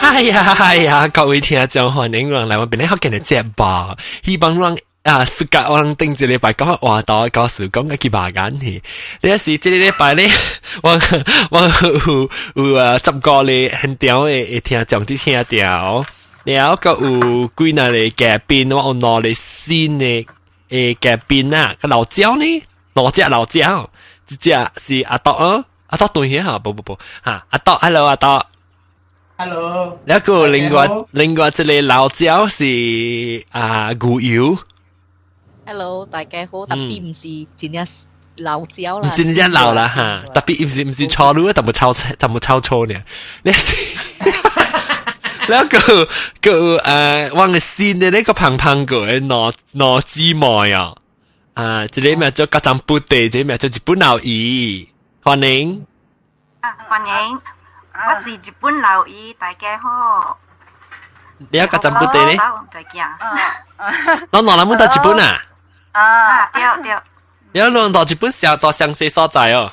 哎呀哎呀，各位听众欢迎人嚟我边咧学紧嘅节目，希望人啊，暑假我能顶一礼拜讲话到告诉讲嘅几百间去。你一时这个礼拜咧，我我有有啊十个咧很屌嘅会听众啲听掉，然后个有几那咧嘉宾，我有攞咧新嘅诶嘉宾啊，个老椒呢，两只老椒，一只是阿多啊，阿多对起吓，不不不吓，阿多，hello 阿多。 Hello，一個另外另外一個老椒是啊牛油。Hello，大家好，特別唔是真正老椒啦，真正老啦嚇，特別唔是唔是炒路，但冇炒但冇炒錯呢。你是，那個個誒，我嘅先嘅呢個胖胖個嘅糯糯芝麻呀，啊，這裡咪做家常布地，這裡咪做日本老姨，歡迎，啊歡迎。我是日本老姨，大家好。你有家阵布地呢？再见。我攞谂到日本啊？啊，对对。你有攞到日本上到详细所在哦？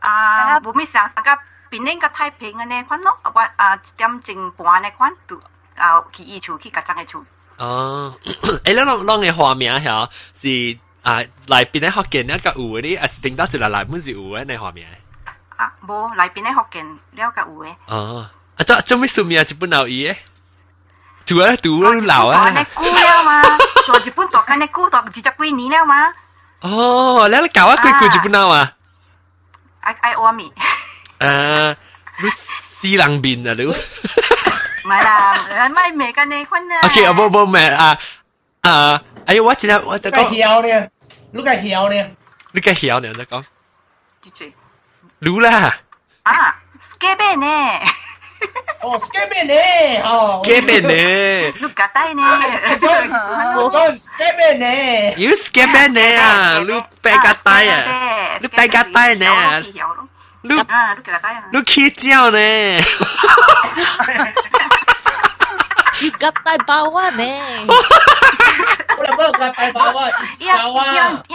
啊，冇咩上上个边呢个太平嘅呢款咯，我啊一点钟半呢款都啊去伊厝去家阵嘅厝。哦，诶，你攞攞嘅画面系是啊，内边咧学见一个有啲，啊是顶到一个内本是有嘅呢画面。 啊，冇内边咧学见了个有嘅。哦，啊，做做咩数面啊？日本老姨嘅，做啊读啊老啊。你估了嘛？做日本读紧你估读二十几年了嘛？哦，你你教啊几句日本佬啊？爱爱我咪。诶，你西人面啊你？唔系啦，唔系咩嘅呢款啊。 OK，啊，冇冇咩啊啊！哎呀，我今日我就讲讲，晓呢，你个晓呢？你嘅晓呢？就讲，住住。 รู้啦。啊，skate 呢？哦，skate 呢？哦，skate 呢？你夹低呢？John skate 呢？ You skate 呢啊？你背架带啊？你背架带呢？你啊，你夹低啊？你起脚呢？你夹带包啊呢？我哋帮佢带包啊，一包啊，一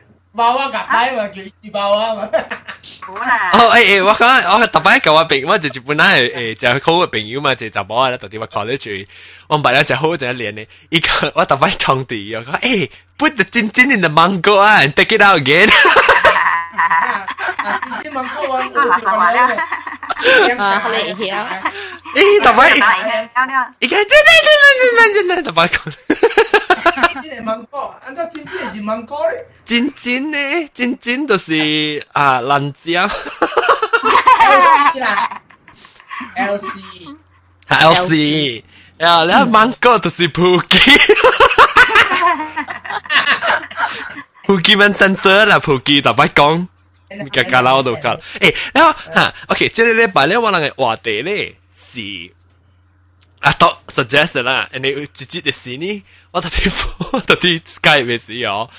包啊，夾牌嘛，叫一支包啊嘛。哦，誒誒，我講我特別舊嘅朋友，我就是本咧誒就好嘅朋友嘛，就就冇啊，到底我 call 得住，我唔係咧就好就一年咧，一个我特別創地，我講誒，put the 真真 in the mango 啊，and take it out again。啊，尖尖 mango 啊，個垃圾話咧。啊，你曉。誒，特別，而家真真真真真真特別講。尖尖芒果，按照尖尖是芒果咧。尖 Pokemon Center 啦，Poke 大把讲，格格啦我都讲。诶，然后哈，OK，这个礼拜咧，我人嘅话题咧是啊，都 suggest 啦，你直接嘅事呢，我特地我特地 Skype 嘅事哦，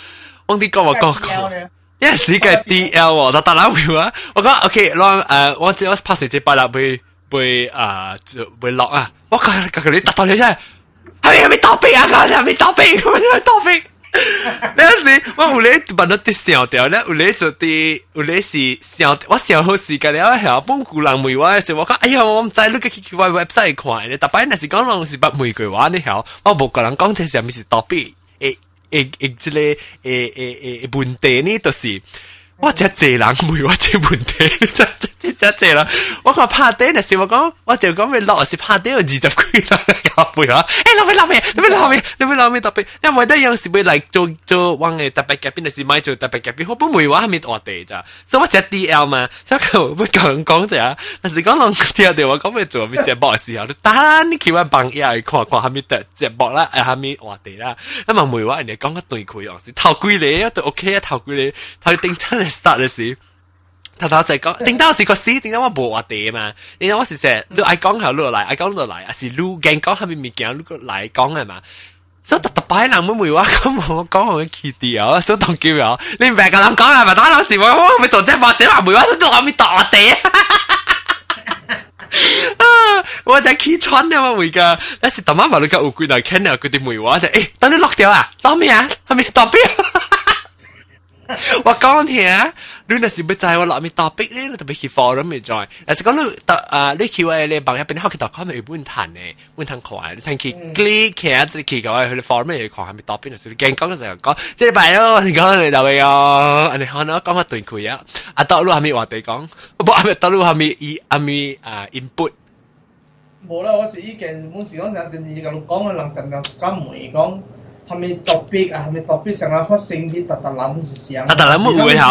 我啲讲我讲讲。Yes，呢個 D L 喎，但但啦會啊，我講 OK，讓誒我只我 pass 只八啦，會會啊會落啊，我講講你達到你真係，係咪係咪倒閉啊？講係咪倒閉？係咪倒閉？那时我有咧问到啲笑掉咧，有咧就啲有咧是笑，我笑好时间了，系本古人梅话嘅时候，我讲哎呀，我唔知你个 K K Y website 看咧，特别那是讲拢是把玫瑰花呢条，我冇个人讲这是咪是倒闭，诶诶诶，即个诶诶诶问题呢，就是 我只济人梅我这问题，真真真济啦，我讲拍底那时我讲，我就讲咪落是拍底有二十几人搞背啊，诶，你咪落咩？你咪落咩？你咪落咩特别？因为得有时会嚟做做揾嘅特别嘉宾，是买做特别嘉宾，我本梅话系咪我哋咋？所以我只 D L 嘛，所以佢会讲讲咋？但是讲拢听到我讲咩做咩节目嘅时候，你单你叫我帮一下看看系咪得节目啦，诶系咪我哋啦？因为梅话人哋讲一对佢样是头几年都 OK 啊，头几年头顶真系 start 嘅时。头头就系讲，顶到是个死，顶到我无话地嘛。顶到我是成，你爱讲后落嚟，爱讲落嚟，还是路径讲下面物件，你个嚟讲系嘛？ 所以特特摆人妹妹话咁我讲我嘅掉，所以当叫我你唔系咁谂讲系咪？打老时我我咪做只发写话梅话都谂住打地啊！我就起穿啊嘛会噶，但是特晚话你个乌龟嚟倾啊，佢哋梅话就诶，等你落掉啊，当咩啊？系咪当边？ 我讲听，你那是不知我落面 topic 咧，你特别去 forum 咪在，但是讲你特啊，你 Q&A 咧，bằng 入边学佢 .com 咪本谈嘅，本谈快，你睇去 click 其他即系去嘅话，佢哋 forum 咪看系咪 topic 就系惊讲嘅时候讲，即系拜咯，你讲你就会哦，你可能讲下对佢啊，啊到路系咪话地讲，不系咪到路系咪以系咪啊 input。冇啦，我是意见，本时讲成电视咁讲嘅人，定定讲梅讲。 系咪 topic 啊？系咪 topic 上啊发生啲特特谂是想？特特谂乜会吓？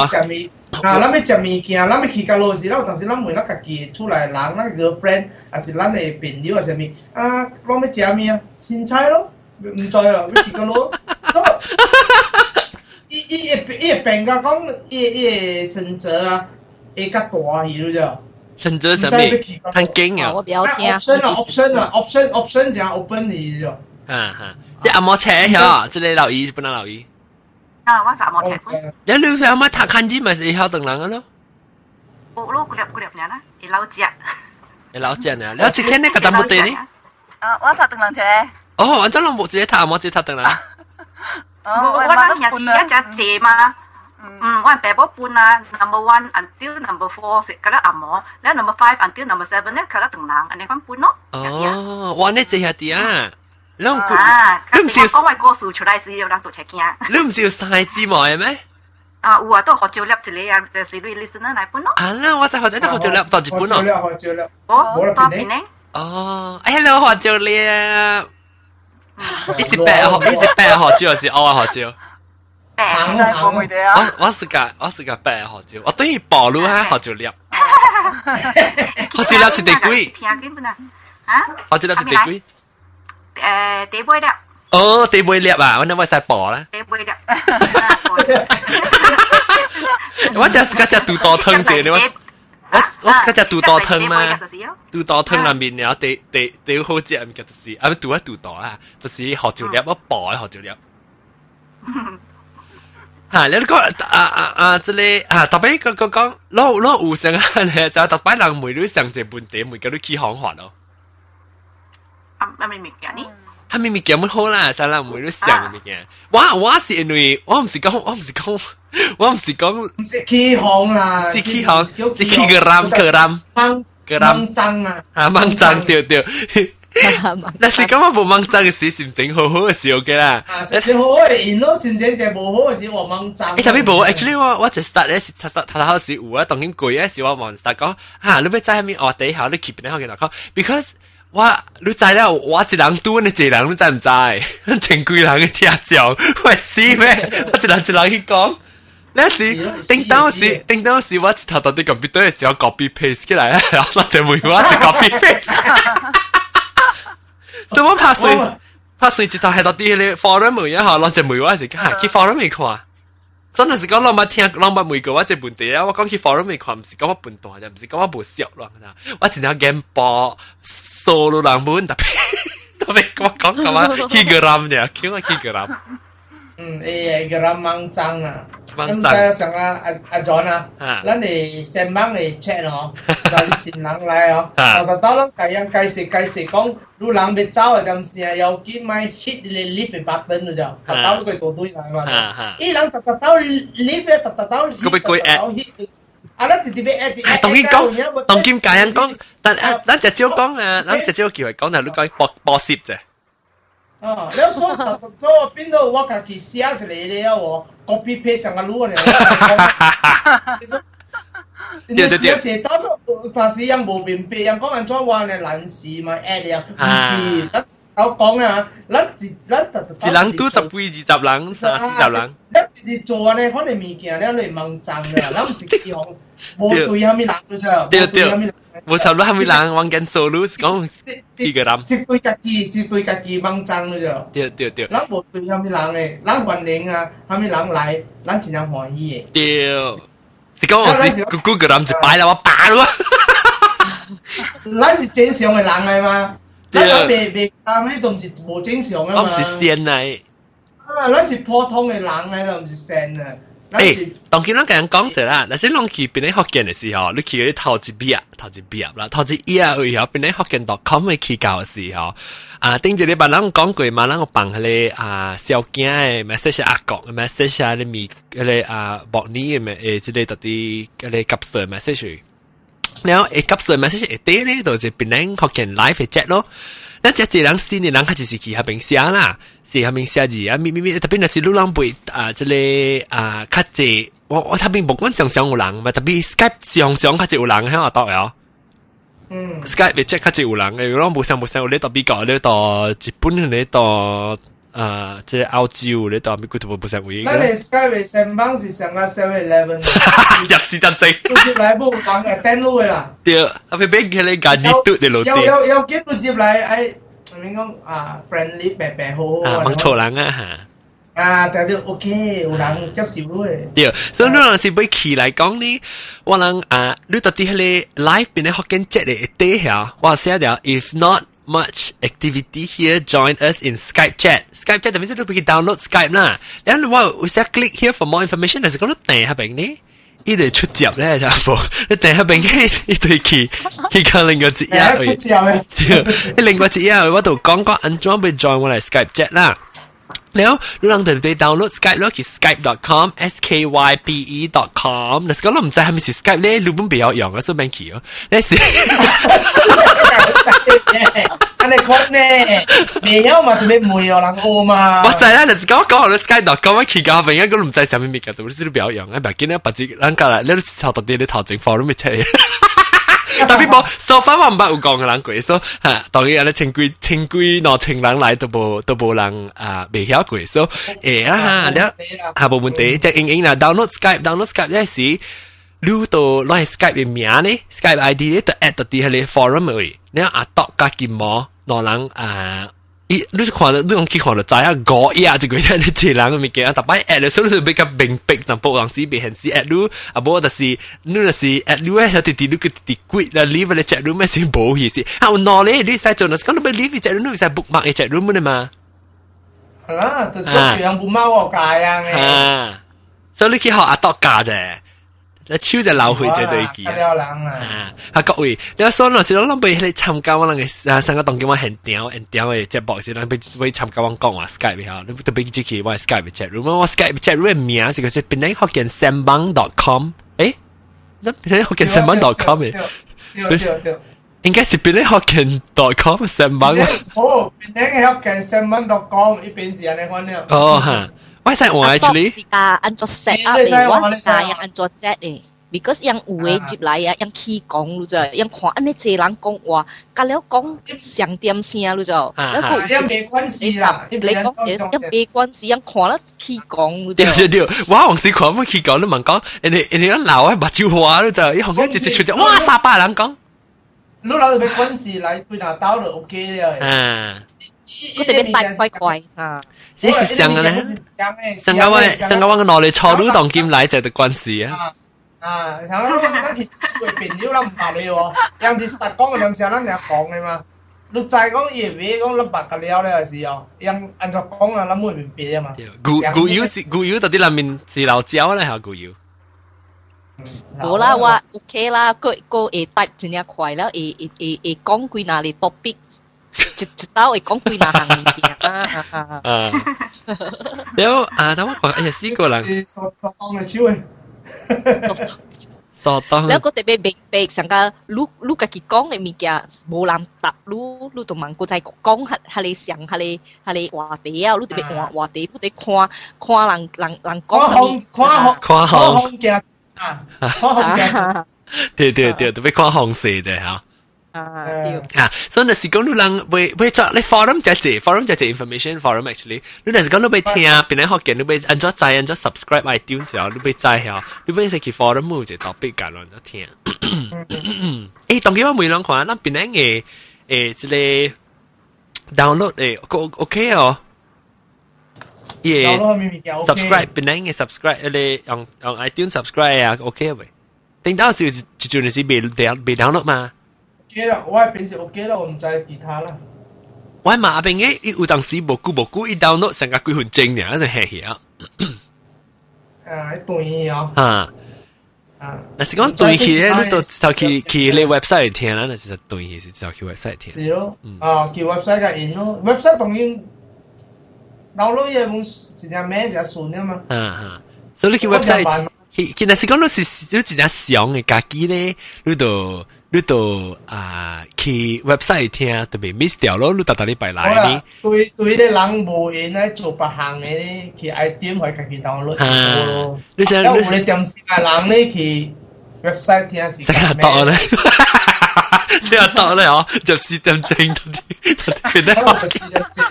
啊，咱要食物件，咱要去到落时，咱但是咱问咱家己出来人，咱 girlfriend，还是咱嘅朋友，还是咩？啊，我要食咩啊？凊彩咯，唔知啊，要去到落，所以，伊伊会伊会变甲讲，伊伊会选择啊，会较大去了啫。选择什么？很惊啊！我比较听。 option 啊，option 啊，option option 就 open 去咗。啊哈。 即阿摩车嗬，即你留意，不能留意。啊，我就阿摩车款。你你去阿妈睇看字咪是晓等人嘅咯。我攞嗰粒嗰粒嘢啦，你老只。你老只啊？你去睇呢个怎么对呢？啊，我拍等人车。哦，我真系冇自己睇阿摩自己睇等人。我我当日第一只借嘛。嗯，我爸爸搬啊，number one until number four 食嗰啲阿摩，然后 number five until number seven 咧，佢嗰等人，安尼咁搬咯。哦，哇！你这下啲啊？ 你唔啊，你唔是讲话故事出来时有人做车惊。你唔是要晒字幕嘅咩？啊，有啊，都学照粒一个啊，就是你 listener 嚟本咯。啊啦，我就学者都学照粒到日本咯。学照粒，哦，多边呢？哦，hello 学照粒。你是白学，你是白学照还是我学照？白，我我是个我是个白学照，我等于暴露下学照粒。学照粒是第几？听紧本啊？啊？学照粒是第几？ 诶地杯粒。哦，地杯粒啊，我谂我使薄啦。地杯粒。我只是嗰只杜多汤先，你我我我是嗰只杜多汤嘛，杜多汤入面有地地地好食，唔记得是，啊杜一杜多啦，就是学照粒，我薄学照粒。吓！你讲啊啊啊！即系啊，特别个个讲攞攞有成啊，你就特别人每女上只半点，每个都起行法咯。 啊啊咪咪嘅呢？系咪咪咁好啦？晒啦，每都上咪嘅。我我是因为我唔是讲，我唔是讲，我唔是讲，唔是起行啦，是起行，是起个 ram 个 ram 个 ram 争啊！啊，掹争对对。但是咁我冇掹争嘅事，心情好好嘅时候嘅啦。心情好好嘅，然后心情就冇好嘅时，我掹争。诶，特别冇，actually 我我就 start 咧，实实睇下时有啊，当然攰嘅时我望 start 讲，吓你要在下面我底下你 keep 咧，我嘅讲，because 我你知了，我一人拄你一人，你知唔知？前几人嘅听讲，我死咩？我一人一人去讲。那时叮当时叮当时，我一头到啲 computer 嘅时候 copy paste 起来咧，然后我就每我就 copy paste。所以我拍碎拍碎一头系到啲咧 forum 每一下，攞只梅话时间去 forum 未看。真系是讲我冇听，我冇每个我只本地啊！我讲去 forum 未看，唔是讲我笨蛋，就唔是讲我冇笑咯。我只能 game 播 solo rambun tapi tapi kau kau nhỉ? Higram là kau higram um ừ, eh higram mangcang à. Em sẽ sang à à John à. à. Lần này xem mang này check nó. Rồi xin lắng lại à. Sau đó đó lắm cái anh à, cái gì cái gì con lu lắng bị trao rồi đâm xe, yêu kiếm mai hit lên lift cái button rồi chứ, tao cái tổ đuôi lại mà. À, ý lắng tao tao lift tao tao hit tao hit 啊！咱直直要 at 系当然讲，当今家人讲，但啊，咱只少讲啊，咱只少叫佢讲，但系你讲播播摄啫。哦，你所所边度我家己写出嚟咧，我 copy paste 上个录咧。对对对。而且当初但是人无明白，人讲人做话咧难事嘛 at 呀，唔是，咱 我讲啊，咱一咱一人拄十几二十人、三四十人。咱直直做咧，可能物件咱嚟盲争嘅，咱唔是起行，无对虾米人嘅啫。对对。冇错，你系咪人玩紧 solo 讲几个人？只对家己，只对家己掹争嘅啫。对对对。咱无对虾米人嘅，咱欢迎啊，虾米人来，咱尽量欢喜嘅。对。是讲我是姑姑个人就摆啦，我摆咯。咱是正常嘅人嚟嘛。 咱咱未未啱呢度唔是無正常啊嘛。我唔是仙嚟。啊，咱是普通嘅人嚟咯，唔是仙啊。誒，當佢咱咁樣講者啦，嗱，先攏去邊啲學見嘅時候，你去嗰啲頭一筆啊，頭一筆啦，頭一頁啊，以後邊啲學見 .com 嘅去教嘅時候，啊，頂住你把咱講過嘛，咱個放迄個啊小囝嘅 message 阿國嘅 message 啊，你咪嗰個啊博你嘅誒，即係特啲嗰啲急事 message。然后诶急事 message 一啲咧，就系边啲学见 live 嘅 chat 咯。咱只一人新嘅人，佢就是去下边写啦，是下边写字啊，咪咪咪，特别那是路浪背啊，即个啊，较济，我我特别无管常常有人嘛，特别 Skype 常常较济有人喺度读呀。嗯，Skype 会 check 较济有人，如果无常无常有咧，特别讲咧，到日本咧，到 啊，即系欧洲咧，到美国都无常会。咱哋 Skype 上班是上个 Seven Eleven，入是真正。接嚟冇人嘅 download 嘅啦。对，啊，佢俾佢哋拣啲嘟嘅路有有有几多接嚟？诶，点讲啊？friendly 白白好好。啊，冇错人啊吓。啊，但系 OK，有人接受嘅。对，所以你若是俾佢嚟讲呢，我能啊，你到底系你 live 边咧学紧节嘅一啲下，我写掉，if not much activity here, join us in Skype chat. Skype chat 特别是你俾佢 download Skype 啦，然后我我写 click here for more information，但是讲你订下边呢？呢度出接咧就冇，你订下边嘅呢对佢佢讲另外一嘢。出接嘅，另外一嘢我度讲讲安装俾 join 我嚟 Skype chat 啦。 แล้วรู้ลังเดินไปดาวน์โหลด Skype แล้วคือ skype.com s k y p e.com แล้วก็เรา唔知系咪是 Skype 咧，日本比较用啊，所以蛮奇哦。那是，安尼讲呢，未有嘛，特别没有人学嘛。我知啦，但是讲讲到 Skype.com 我去教朋友，我唔知系咩嘅，都是比较用啊，唔系见到白纸，咱家啦，你头到啲你头前放都未出嚟。 特别冇，so far 我唔捌有讲嘅人过，所以吓，当然咧千几千几攞千人来都冇都冇人啊未晓过，所以诶啊吓，你吓冇问题，即系应应啦，download Skype，download Skype 咧是，你都攞 Skype 嘅名咧，Skype ID 咧就 add 到啲喺你 forum 位，你啊读加件冇，攞人啊。 伊你是看到你讲去看到知影五呀，一个人你一人嘅物件，特别 at 嘅时候你比较明白，但不人士别显示 at 你，啊无就是你就是 at 你咧，就直直你个直直鬼啦，leave 咧 chat room 咩先冇意思，啊有孬咧，你使做嗱，咁你咪 leave chat room，你使 bookmark 嘅 chat room 嘅嘛，系啦，就是个样本猫我界啊，啊，所以你去学阿多教啫。 你超就流血这对机啊！啊各位，你话所以时，我谂俾你参加我那个啊，上个当叫我很屌很屌嘅节目时，谂俾俾参加我讲话 Skype 吓，你特别支持我 Skype chat room，我 Skype chat room 名系个系边啲学见 sambang.com，诶，那边啲学见 sambang.com 嘅，对对对，应该是边啲学见 .com sambang。哦，边啲学见 sambang.com，呢边是人哋讲呢。哦吓。 我使我 actually 是教按做 set up 嘅，我是教人按做 set 嘅。because yang 有诶接来啊，yang 起讲咯啫，yang 看安尼济人讲话，甲了讲上点声咯啫，然后有冇关系啦？你讲嘢一冇关系，yang 看了起讲咯啫。对对对，我红时看乜起讲，你问讲，人哋人哋一闹啊，目睭花咯就，一红一直直出就，哇三百人讲。你攞到咩关系来对拿刀就 OK 了。啊。 我特别大块块啊！这是上嘅咧，上个我上个我个脑里错都当剑来就的关系啊！啊，像咱其实会变了，咱唔怕你喎。人哋实讲嘅两时，咱就讲嘅嘛。你再讲嘢话讲，咱白个了咧时候，人按照讲啊，咱冇明白啊嘛。古古油是古油，到底里面是老椒咧，系古油？冇啦，我 OK 啦，个个会答真系快啦，会会会会讲几哪里 topic。 一一刀会讲几哪行物件啊！啊，แล้ว啊，等我讲，哎呀，四个人，傻当嘅超嘅，傻当。แล้วก็特别明白，上个你你家己讲嘅物件，无人答你，你就问个再讲下下你想下你下你话题啊，你特别话话题，你得看看人人人讲下面，看行看行嘅啊，看行嘅，对对对，特别看红色嘅吓。啊，对 啊，所以那是讲你人为为咗你 forum 就系 forum 就系 information forum actually，你那是讲你被听，边啲学嘅你被按咗载按咗 subscribe iTunes 之后，你被载下，你被食去 forum 冇就 topic 搞乱咗听。诶，当几晚每两款，那边啲嘅诶即系 download 诶 OK 哦。嘢 subscribe 边啲嘅 subscribe 你用用 iTunes subscribe 啊 OK 喂，顶到时就就系是被被 download 嘛。 OK 啦，我系平时 OK 啦，我唔制其他啦。 我嘛阿边嘅，伊有当时无久无久，伊 download 成个几分钟呢，就系嘢。啊，对啊。啊。啊，那是讲对起咧，你都头去去你 website 听啦，那是对起是头去 website 听。是咯，啊，去 website 嘅印咯，website 当然 download 嘢冇一只名一只顺啊嘛。啊啊，所以你去 website，其其实是讲你是你一只上嘅家己咧，你就。 你都啊去 website 听，特别 miss 掉咯，你特特礼拜来呢？对对，啲人无闲咧做别行嘅咧，去爱点去家己 download 咯。你想，有你点时间人咧去 website 听是？成日多咧，成日多咧哦，就四点正嗰啲，变得好四点正。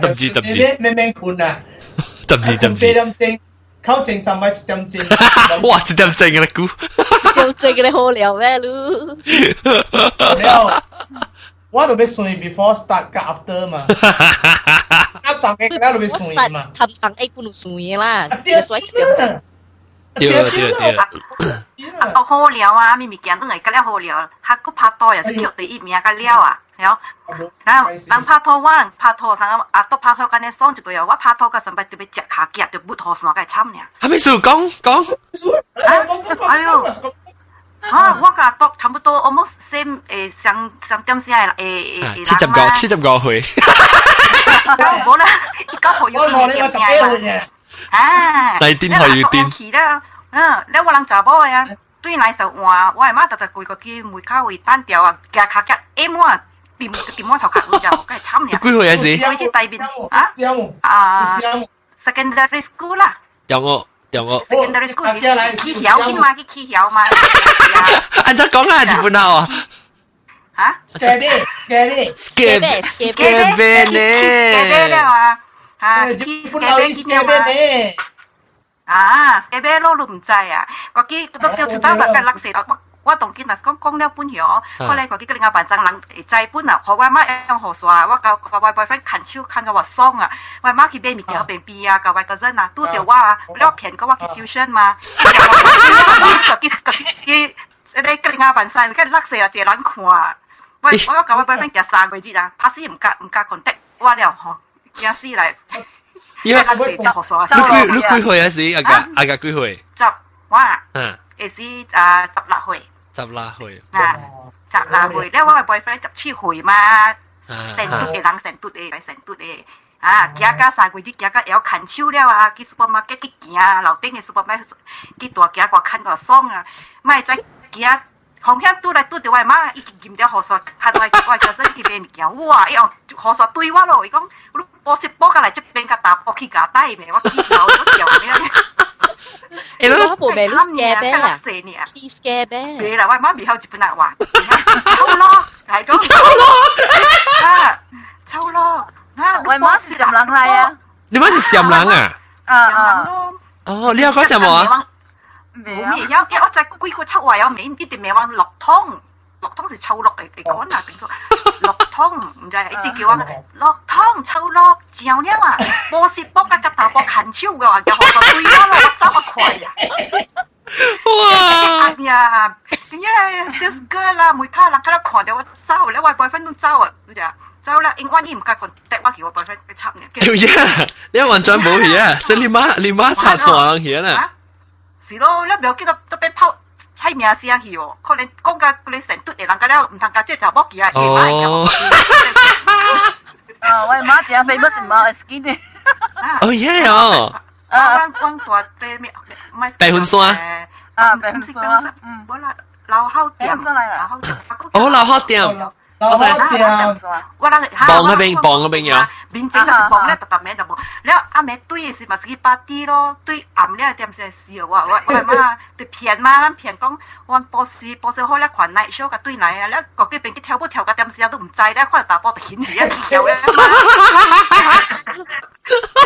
十字十字，咩咩款啊？十字十字。四点正。 溝正十米咁正，哇！真咁正嘅你估？咁正嘅你好料咩咯？料，我都俾算 before start 加 after 嘛，加上嘅佢都俾算嘛，他上 A 不如算啦，所以。对对对。啊，都好聊啊，咪物件都系咁样好聊，下个拍拖又是叫第一名嘅了啊。有，然后当拍拖我拍拖上啊，都拍拖紧啲爽一个月，我拍拖嘅时候特别只卡夹就不拖上嘅惨呢。系咪数讲讲？哎呦！啊，我甲都差不多 almost same 诶上上点先系诶诶七十个七十个岁。冇啦，而家头要见见嘅。 啊，嚟电台要电。啦，嗯，你我人查某嘅啊，对嚟就话我系妈特特攰个机门口会单调啊，夹卡夹 M 啊。掂掂我头壳就梗系惨嘅。几岁啊？是？佢只大边啊？啊，secondary school 啦。有我有我。secondary school 是起晓添嘛？佢起晓嘛？按照讲啊，日本佬啊。吓 아, 기스케베 기대 와. 아, 스케베로 룸자 야. 거기 또또 두다 바깥 락 세. ว่าตรงกินนัสก้องก้องเนี่ยปุ้นเหี่ยวก็เลยก็กิกลิงาปันจังหลังใจปุ้นอะเพราะว่ามาแองหอสวาว่าเขาเขาว่าบอยเฟนด์ขันชิวคันกับว่าซ่องอะว่ามาคิเบมีเกี่ยวเป็นปีอะกับว่าก็เจอนะตู้เดียวว่าเล้วเขียนก็ว่าคิดิวชั่นมาก็กิก็กิได้กะลิงาปันใส่ก็รักเสียเจริญขวาว่าว่ากับว่าบอยเฟรนด์จะสร้างไปจีนะภาสิมกะมกะคอนเทคว่าเดียวหอ 死嚟，因为垃圾就学耍，你几你几岁啊？是阿个阿个几岁？十我啊，嗯，系是啊十六岁。十啦岁啊，十啦岁咧，我个 boyfriend 十七岁嘛，成嘟嘅人成嘟嘅，成嘟嘅。啊，行到三个月，行到要看手了啊，去 supermarket 去行，楼顶嘅 supermarket 去大行个看个爽啊，咪再行。红响拄来拄着我妈，已经盐咗河沙，看到我我个身去买物件，哇！伊用河沙对我咯，伊 讲，你波是波过来这边个打波去架带咩？我见到都笑咩？诶，我部咩都 scare bear 啊？He scare bear。你啦，我妈咪后日本来话，抽咯，系咁。抽咯，啊，抽咯，啊，我妈是什么人嚟啊？你妈是什么人啊？啊啊。哦，你要讲什么啊？冇咩，有有我就几个抽话有名，啲店名话落汤。 落湯是臭落嚟嚟講啊，定咗落湯唔就係一直叫啊，落湯臭落照呢嘛，波舌波格格頭波近超嘅話，又學到對啦，落走個攰啊！哇！哎呀，點解 this girl 啊，每他啦，佢都狂掉我走，你話 boyfriend 都走啊，你就走啦，英文伊唔夠คน趯我叫我 boyfriend 去插你。叫嘢，你完全冇嘢，你媽你媽插傻人嘢啦！是咯，你唔要記得都俾拋。猜名声去哦，可能讲甲嗰啲成堆嘅人，甲了唔通甲即查某記啊，夜晚嘅。啊，我媽只係 famous 唔係 skin 嘅。哦耶哦！啊，我講大白咩？唔係白雲山。啊，白雲山。嗯，我啦，老好店，老好店。哦，老好店。我知啊，我人幫嗰邊幫嗰邊有，民警就是幫咧，特特名就冇。你阿妹對是嘛是去八 D 咯？對暗咧點先笑啊！我我媽對騙嘛，咱騙講我博士博士好咧，群 night show 個對嚟啊！你嗰幾邊去跳舞跳個點時都唔知咧，可能大波就顯而一跳咧。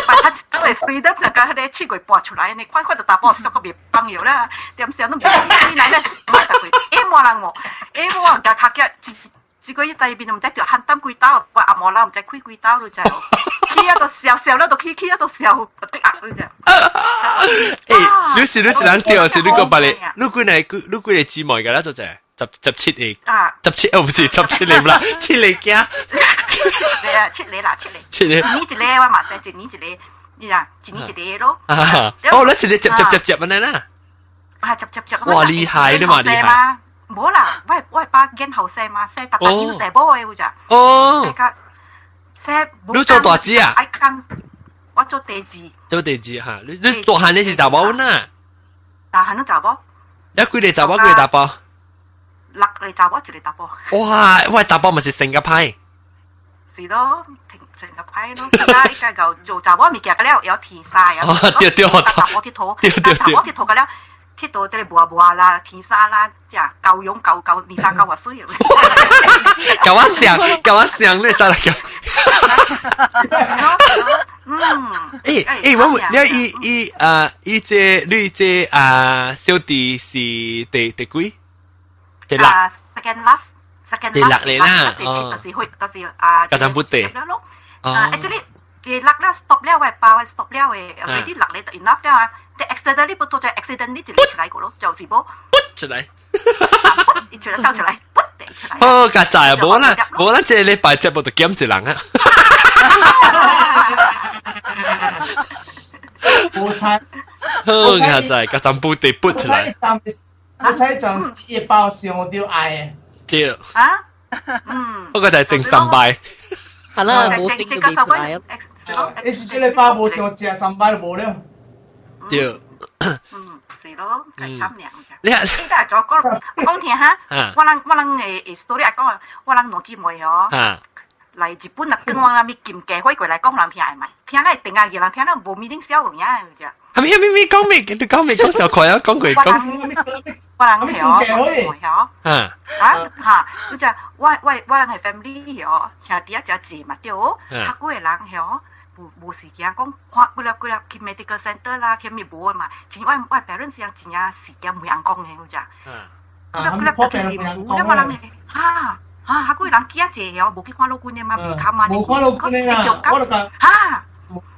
把他都係 freedom 就講佢哋出櫃播出來，你快快就大波縮個別朋友啦，點時都唔對嚟咧，唔係特別，誒冇人冇，誒冇人夾卡嘅。如果一第二边就唔知条喊灯几刀，喂阿莫啦唔知开几刀咯就，企喺度笑笑咧，度企企喺度笑，滴压咯就。诶，你是你一人掉，是你个把你，你几嚟你几嚟姊妹㗎啦，就系。 十十七嚟，啊，十七哦，唔是十七嚟啦，七嚟惊，你啊，七嚟啦，七嚟，七嚟一年一个我嘛使，一年一个，你啊，一年一个咯，啊！哦，你直接接接接接咁样啦，啊，接接接，哇厉害你嘛厉害 害，冇啦，我系我系把见后生嘛，生特特要生波嘅咋，哦大，家生，你做大只啊爱讲，我做地字，做地址吓，你你大汉你是查某呐，但系都查波，一几嚟查某几嚟打包，六嚟查波，一嚟查波。哇！喂，打包咪是成个派，是咯，停成个批咯。而家依家就做杂货物件嘅咧，有填晒啊。哦对对我杂货铁土，对对对杂货铁土嘅咧， 铁土啲磨磨啦，填沙啦，即系够用够够二三够话需要。搞我想，搞我想你啥嚟讲？嗯，诶诶，我问你依依啊依只你只啊小弟是第第几？第六。啊，second last。second 第六嚟啦第哦七就是去就是啊，家阵不地咯。哦啊，actually 第六咧 stop 咧，喂爆 stop 咧，喂，already 六你 enough 咧啊，第 accident 呢部到就 accident 呢就出嚟个咯，就是波，出嚟。一出嚟走出嚟，噗地出嚟。哦，曱甴啊，冇啦，冇啦，即系你拜节目度检一人啊。我猜，好曱甴，曱甴布地我拨出嚟，猜暂时，我猜暂时一包上吊嗌对，啊，嗯，嗰个就系正神拜。系啦，正冇整到正正个手未出嚟位啊。，诶， 你自己你包冇上只三包就冇了。对，嗯，是咯，系差唔多嘅。你啊，呢个系咗讲讲听吓啊，我人我人诶诶 story 讲啊，我人两姊妹哦，吓，嚟日本啊，跟我阿咪剑嘅开过嚟讲人听系咪？听咧定啊，二人听咧冇面顶笑嘅啫。系咪？咪咪讲咩？你讲咩？讲时候佢啊，讲佢讲，我人系哦，我姊妹哦。吓，啊吓，佢就我我我人系 family 哦，兄弟一只字嘛对哦，嗯客嗰个人系哦， 无无时间讲看嗰粒嗰粒去 medical center 啦，去咪无啊嘛，前我我 parents 有真啊时间冇人讲嘅嗰只，嗰粒嗰粒特别无咧我人系吓吓客嗰个人几啊只哦，冇去看老官嘅嘛，未看嘛，冇看老官嘅啦，我就讲吓。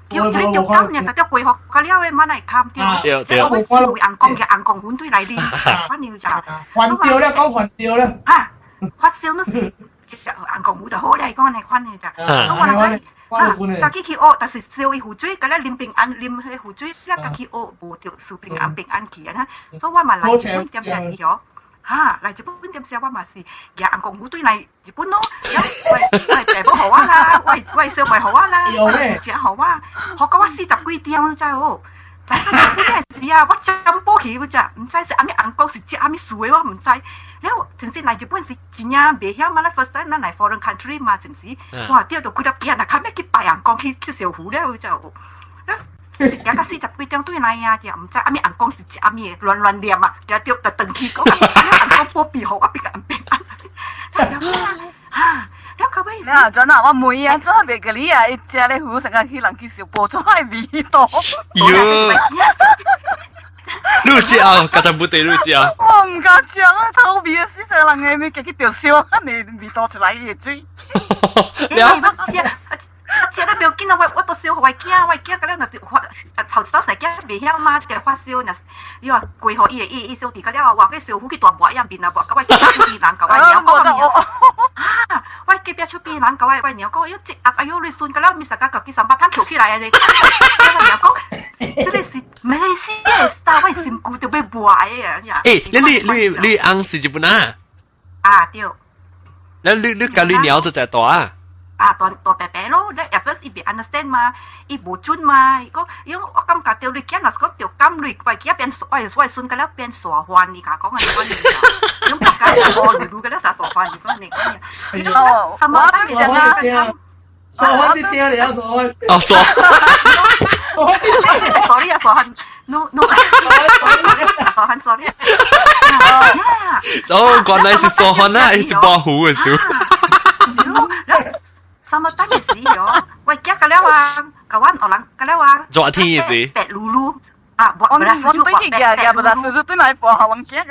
叫做叫金人，特登贵学，佢了嘅乜嚟看掉，对对我会会硬讲嘅硬讲碗对嚟练，反正就还掉咧，讲还掉咧。啊，发烧都是即系硬讲碗就好咧，讲你款嘅咋，所以我谂 他去去学，但是只有一壶水，搿个林平安林迄壶水，伊拉去学无着苏平安平安去啊，所以我嘛来日本点些是哦，哈，来日本点些我嘛是，也按讲我对来日本咯，喂喂，大不好啊啦，喂喂，小妹好啊啦，钱好啊，学讲我四十几点才好。但是啊，我真不起，不知，唔知是阿米阿哥是接阿，我唔知。hiểu thường xin lại Japan si chỉ nhà bé hiểu mà là first time nó lại foreign country mà xem si wow à. tiêu đồ cứ đập kia là khám mấy cái bài ăn con khi khi xíu hú đấy chứ đó sự cái cái sự chụp cái trong tôi này à chị không chắc anh ăn con sự chị anh ấy loan loan điểm à. Giờ à. tiêu từ từng khi có ăn con bố bị hậu bị ăn bị ăn đó có mấy gì cho nó mà mùi à cho bé cái lý à ít chơi lấy hú sang khi làm khi xíu bố cho hai vị tổ 成日去人去小波，真系味道。哟，你知啊？曱甴布地你知啊？我唔敢讲啊，头味啊，死成人嘅咪几条烧，你味道出嚟嘅嘴。你啊，知啊。 切，不要紧啊，我我都烧惊，惊！了那发，头早时惊未晓嘛，就发烧那。哟，贵呵，伊个伊伊了，话烧大一样病啊啵，噶坏伊伊人搞坏鸟。啊，出，哎呦，了，咪搞起三汤起来啊你。这是马来西亚，啊，坏香菇就未坏呀。哎，你你你昂是？啊对。那绿绿干绿鸟子在多啊？啊，大大白白咯，你 at first 伊别 understand 嘛，伊无准嘛，伊讲，因为我感觉条你惊啊，讲条金类，喂，佢一变傻，喂，喂，顺个咧变傻环，你讲讲嘅讲嘢，咁大家就我路个咧啥傻环，你讲你讲嘢，你讲什么单人啊？傻环啲听你啊，傻环。哦，傻。 sorry 啊，傻环，no no，傻环 sorry。哦，原来是傻环啊，是白虎嘅少。 sama tanya sih yo. Wai kia kalewa, kawan orang kalewa. 昨天嘅事。 Pet lulu. Ah, buat 我 beras 我对佢嘅嘅，不但是对嚟播下揾嘅。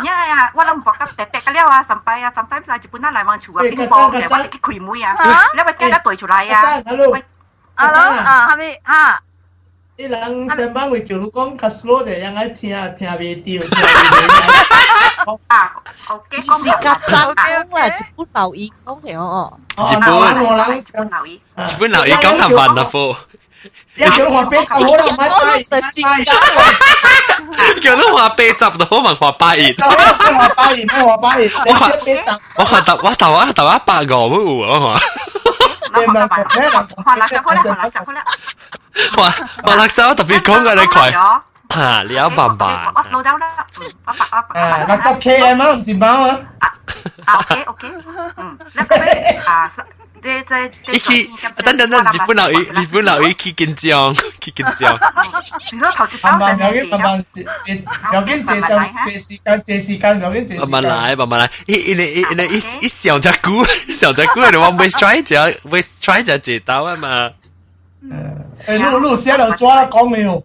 Ya ya, walang buat ka pepek kalewa sampai ya sometimes lah Jepun lah mang chua ping pong ya, wai ki kui mu ya. Lewa kia ka toi chulai ya. Hello 啊，系咪啊？ 啲人上班会叫你讲较 slow 就人爱听听袂到，听袂到。 啊，OK，讲是甲真讲啊，日本留意讲嘅哦。哦，日本嗱我人日本留意。日本人要讲下慢啊，夫。一叫话俾就好啦，唔系拜拜。叫你话八集就好问话八热。就好啦，话拜年，话拜年，你先俾集。我话头我头啊头一百个冇有啊嗱，学得快，学辣就好啦，学辣就好啦。嘛。话话辣椒特别讲嘅你快。 啊，你有办法。我 slow down 啦，嗯，我白我白。啊，六十 km 啊，唔是包啊。啊，OK OK，嗯，那个咩啊？你在一去，等等等，日本佬日本佬去紧张，去紧张。是咯，头先慢慢有啲慢慢借借，有啲借上借时间借时间，有啲借时间。慢慢来，慢慢来。一一一一一一小只股，小只股，你话未 try 就未 try 就接到啊嘛。诶，录录写到抓啦，讲没有？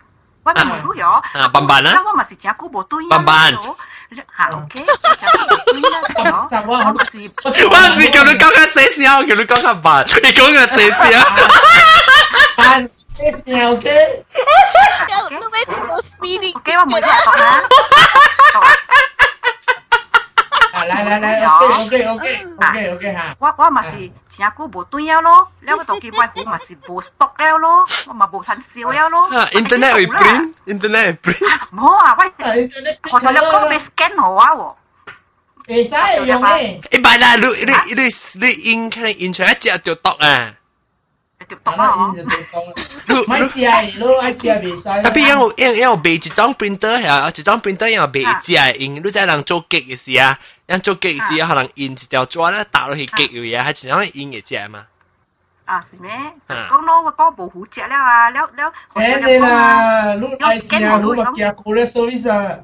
Wami ah. muru yo. Ah, bamban ha? Sawa masichaku botuin. Bamban. Ha, okay. Sawa masi. Wami kau nak kau kan sesial, kau nak kau kan ban. Kau kan sesial. Ban sesial, okay? Okay. Okay, wami muru. 啊，来来来，OK OK OK OK OK 吓。我我咪是真久无对啊咯，了个到见我股咪是无 stock 了咯，我咪无趁少了咯。啊，internet 会 print，internet 会 print。冇啊，喂，学到了讲俾 scan 好啊喎。会使用嘅。诶，唔系啦，你你你你印可能印出来只就读啊。就读啊！买只，你爱只未使。特别有有有备一张 printer 呀，一张 printer 有备一只印，你在人做机嘅时啊， 人做机嘅时啊，可能印一条纸咧打落去机嘅嘢，系只样印嘅只嘛。啊，是咩？讲咯，我讲无好食了啊，了了。诶你啦，你爱食，你咪夹过咧 service 啊。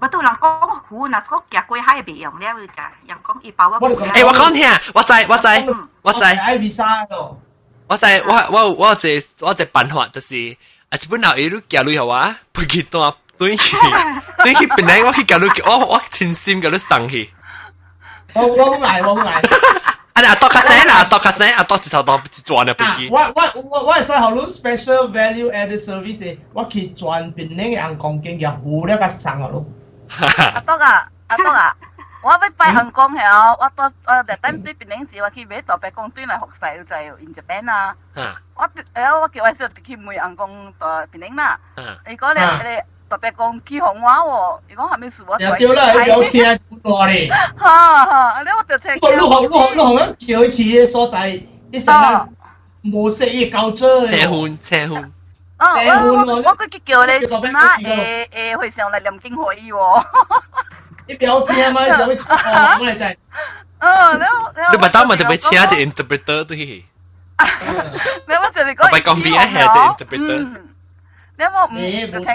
我都人讲糊，嗱讲夹过系未用了㗎，人讲一包啊。诶，我讲听，我知我知我知。爱 visa 咯。我知我我我有一我一办法就是啊，一本老一路行路好啊，不去单 对去对去本来我去行路，我我真心行路送去。我我来我来。啊！你阿多卡声啊，多卡声，阿多一头多一转啊，飞机。我我我我系使学你 special value added service，我去转边呢个人工经验，糊咧个上学咯。阿多啊，阿多啊。我要拜香港系啊，我到我特登对边阵时我去买特别讲对嚟学势就系 in Japan 啊。我诶我叫我小去买香港诶边阵啦。如果你你 特别讲起红话喎，如果系咪数我又掉啦，有听本话咧。吓吓，你我就听。你学你学你学咁叫佢去嘅所在，啲成日冇食嘢够啫。车欢车欢。啊！我我我佢叫你妈诶诶去上嚟念经可以喎。你聊天嘛，想去出错，我哋真系。嗯，你你咪当咪就俾请一只 interpreter 都去。你我就嚟讲，咪讲边一系只 interpreter。 你有冇唔踢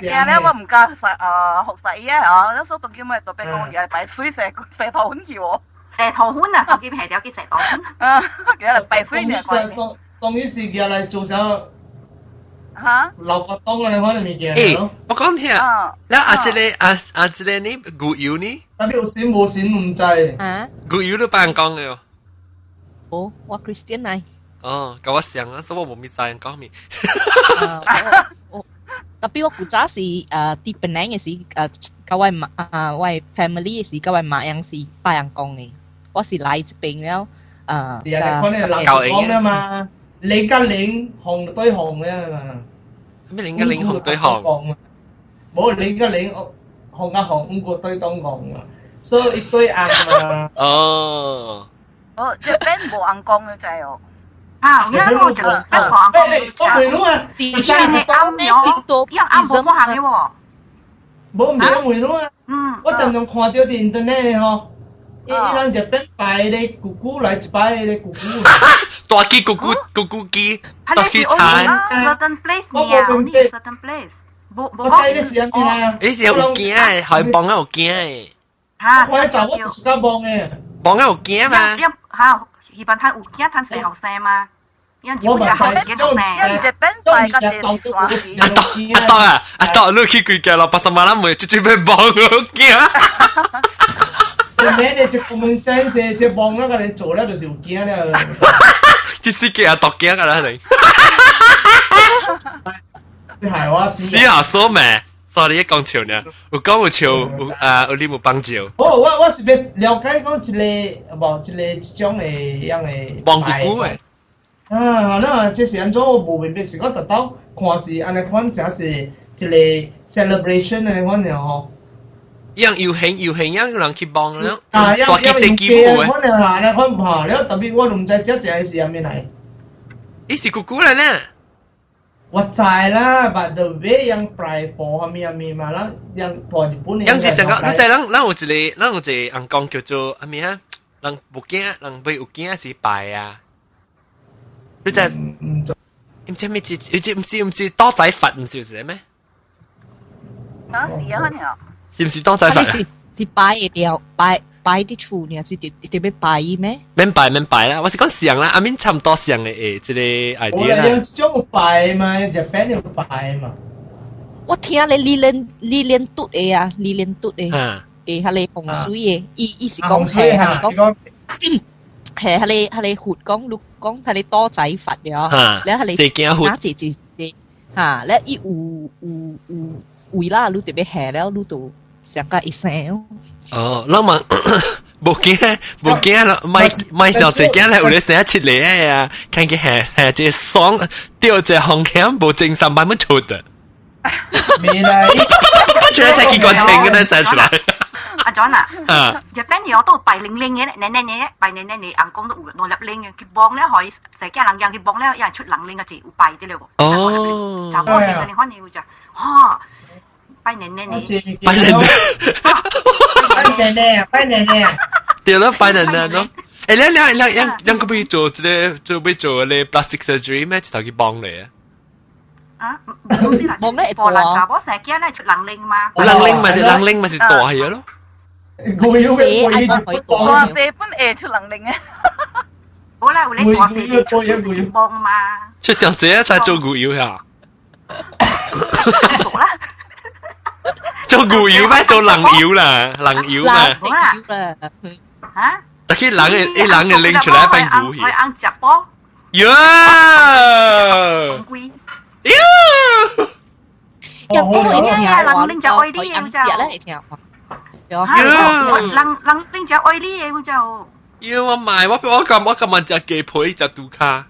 嘅？你有冇唔教實啊學使嘅？哦，有時讀啲咩讀俾我嘢，擺水蛇蛇頭款嘅喎。蛇頭款啊，讀啲係有啲蛇頭款。啊，其實擺水嘅關。當於是叫嚟做首。嚇！劉國東啊，你可能未見到。我講聽啊，嗱啊，即個啊啊，即個你古謠呢？啊，你有錢冇錢唔制。嗯。古謠都扮講嘅喎。哦，我 Christian 嚟。哦，咁我想啊，所以我冇咪制講咪。我我。特别我古早是诶啲本来嘅是诶各位马啊位 family 嘅是各位马样是拜人讲嘅，我是来这边了诶。系啊，可能系讲啊嘛。零加零红对红嘅嘛。咩零加零红对红？冇零加零红啊红五个对当红啊，所以一堆硬嘛。哦。哦，即系边冇硬讲嘅就系哦。 啊，因为我就边冇硬讲。我回路啊，是系啱咗，因为啱冇嗰行嘅喎。冇唔想回路啊。嗯。我阵仲看到啲 internet 嗬。伊人日本摆咧姑姑来一摆咧姑姑。 大机咕咕咕咕机，大机餐。certain place 你啊，你 certain place。冇冇。我你时间啊？你时有惊诶，系帮有惊诶。吓！我就我自家帮嘅。帮有惊嘛？ 一吓，一般睇有惊睇细学生嘛。因为我咪系因为只 band 系个电话。阿当阿当啊，阿当你去佢嘅咯，八十万啦，每直接俾帮我惊。即咩咧？即 common sense，即帮那个人做咧，就是有惊咧。即司机啊，读惊噶啦你。你系我死下所咩 ？sorry，一讲笑呢，有讲有笑，有诶有你冇帮助。我我我是要了解讲一个无一个一种诶样诶。帮姑姑诶。啊，那即是安怎？我无明白是我特登看是安尼款，像是一个 celebration 安尼款样吼。样游行游行样人去帮了，啊，样样游行款样下咧，款吓，了特别我唔知只只系是咩嚟。伊是姑姑嚟呢？ 我知啦，but the way 样 pray for 系咩咩嘛啦，样台日本样是成个，你知咱咱有一个咱有一个人讲叫做系咩啊？人无惊，人未有惊是拜啊。你就唔唔知咩字？你知唔知唔知多仔佛唔是是咩？啊，是啊，你啊。是唔是多仔佛？是是拜一条拜 拜啲厝，你是特特别拜咩？免拜免拜啦，我是讲上啦，阿面差唔多上嘅诶，即个 idea 啦。我哋种拜嘛，日本有拜嘛。我听你李连李连督嘅啊，李连督嘅，诶，系你风水嘅，意意是讲系系讲。系系你系你活讲录讲系你多仔佛嘅，你系你打字字字吓，你一有有有为啦，你特别系了，你都 上加一声。哦，那么冇惊冇惊啦，咪咪上只惊咧，有你成日出嚟啊！看见系系只爽掉只红险冇正常版乜出的。未来，居然才机关枪跟佢写出来。阿 John 啊，日本有都拜零零嘅，你你你拜你你你硬讲都有攞入零嘅，佢帮咧可以成家人样佢帮咧，有人出零零嘅字有拜啲咧喎。哦，就我哋你看你会就，哈， 拜年年你，拜年年，拜年年，拜年年，对啦，拜年年咯。诶，你你你你你个俾做即系做俾做咧 plastic surgery 咩？就头佢帮你啊。啊，老师啦，冇咩波兰查波成日咧出零零嘛，零零咪就零零咪是大嘢咯。我要我要我话四本诶出能力嘅。好啦，我你话四本出成帮嘛。出上这才做古妖呀。傻啦。 做古妖咩？做能妖啦，能妖嘛。好啦。吓？但系人嘅，啲人嘅拎出嚟变古妖。我硬食波。呀！龟。呀！人讲你听下，人拎就爱啲嘢就。咧，你听下。有，人人拎只爱啲嘢我就。要我买，我我咁我咁问只鸡皮只杜卡。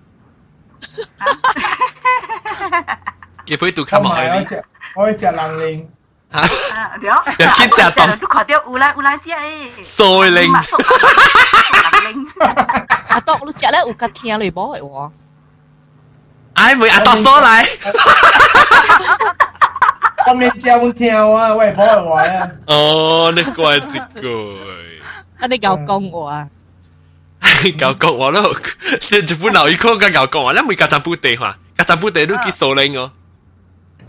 鸡皮杜卡买啲。我只人拎。 吓？对。又见只当。都看到有啦有啦只诶。衰拎。阿当你只咧有甲听嚟冇嘅喎。哎，咪阿当所嚟。我面教阮跳啊，我系冇人话啊。哦，你怪一句。啊，你教讲我啊？教讲我咯，即系日本留意讲嘅教讲我，你唔会家阵本地话，家阵本地都几数领哦。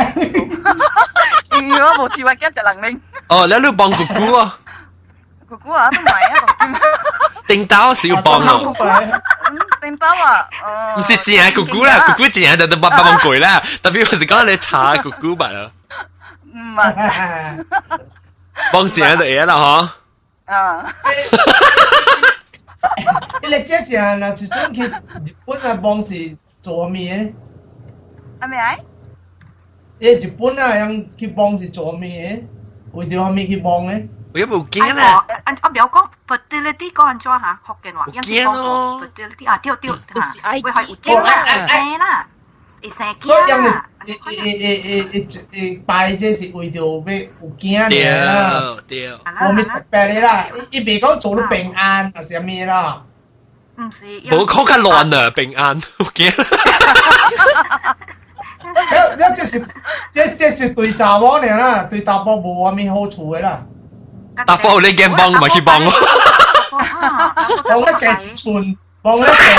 如果冇智慧嘅就能领。哦，你都帮姑姑啊？姑姑啊，都唔系啊，叮当是要帮哦。叮当啊，唔是净系姑姑啦，姑姑净系就就八八蚊攰啦，特别我是讲你查姑姑吧啦。唔系，帮自己就嘢啦嗬。啊！你哋姐姐嗱，始终去日本啊，帮是做咩？系咪啊？ 诶，日本啊，样去帮是做咩？为咗系咩去帮咧？我冇惊啦。我我表讲 fertility 嗰阵吓，福建话因为讲 fertility 啊，掉掉吓，会系有精啦，生啦。所以人哋诶诶诶诶诶拜这是为咗咩有惊嘅啦，对，我咪特别你啦，伊别讲做到平安还是咩啦？唔是，冇讲紧乱啊，平安有惊。 一一即是即即是对查某呢啦，对查甫无话咩好处嘅啦。查甫你惊帮咪去帮咯，帮一计一寸，帮一计。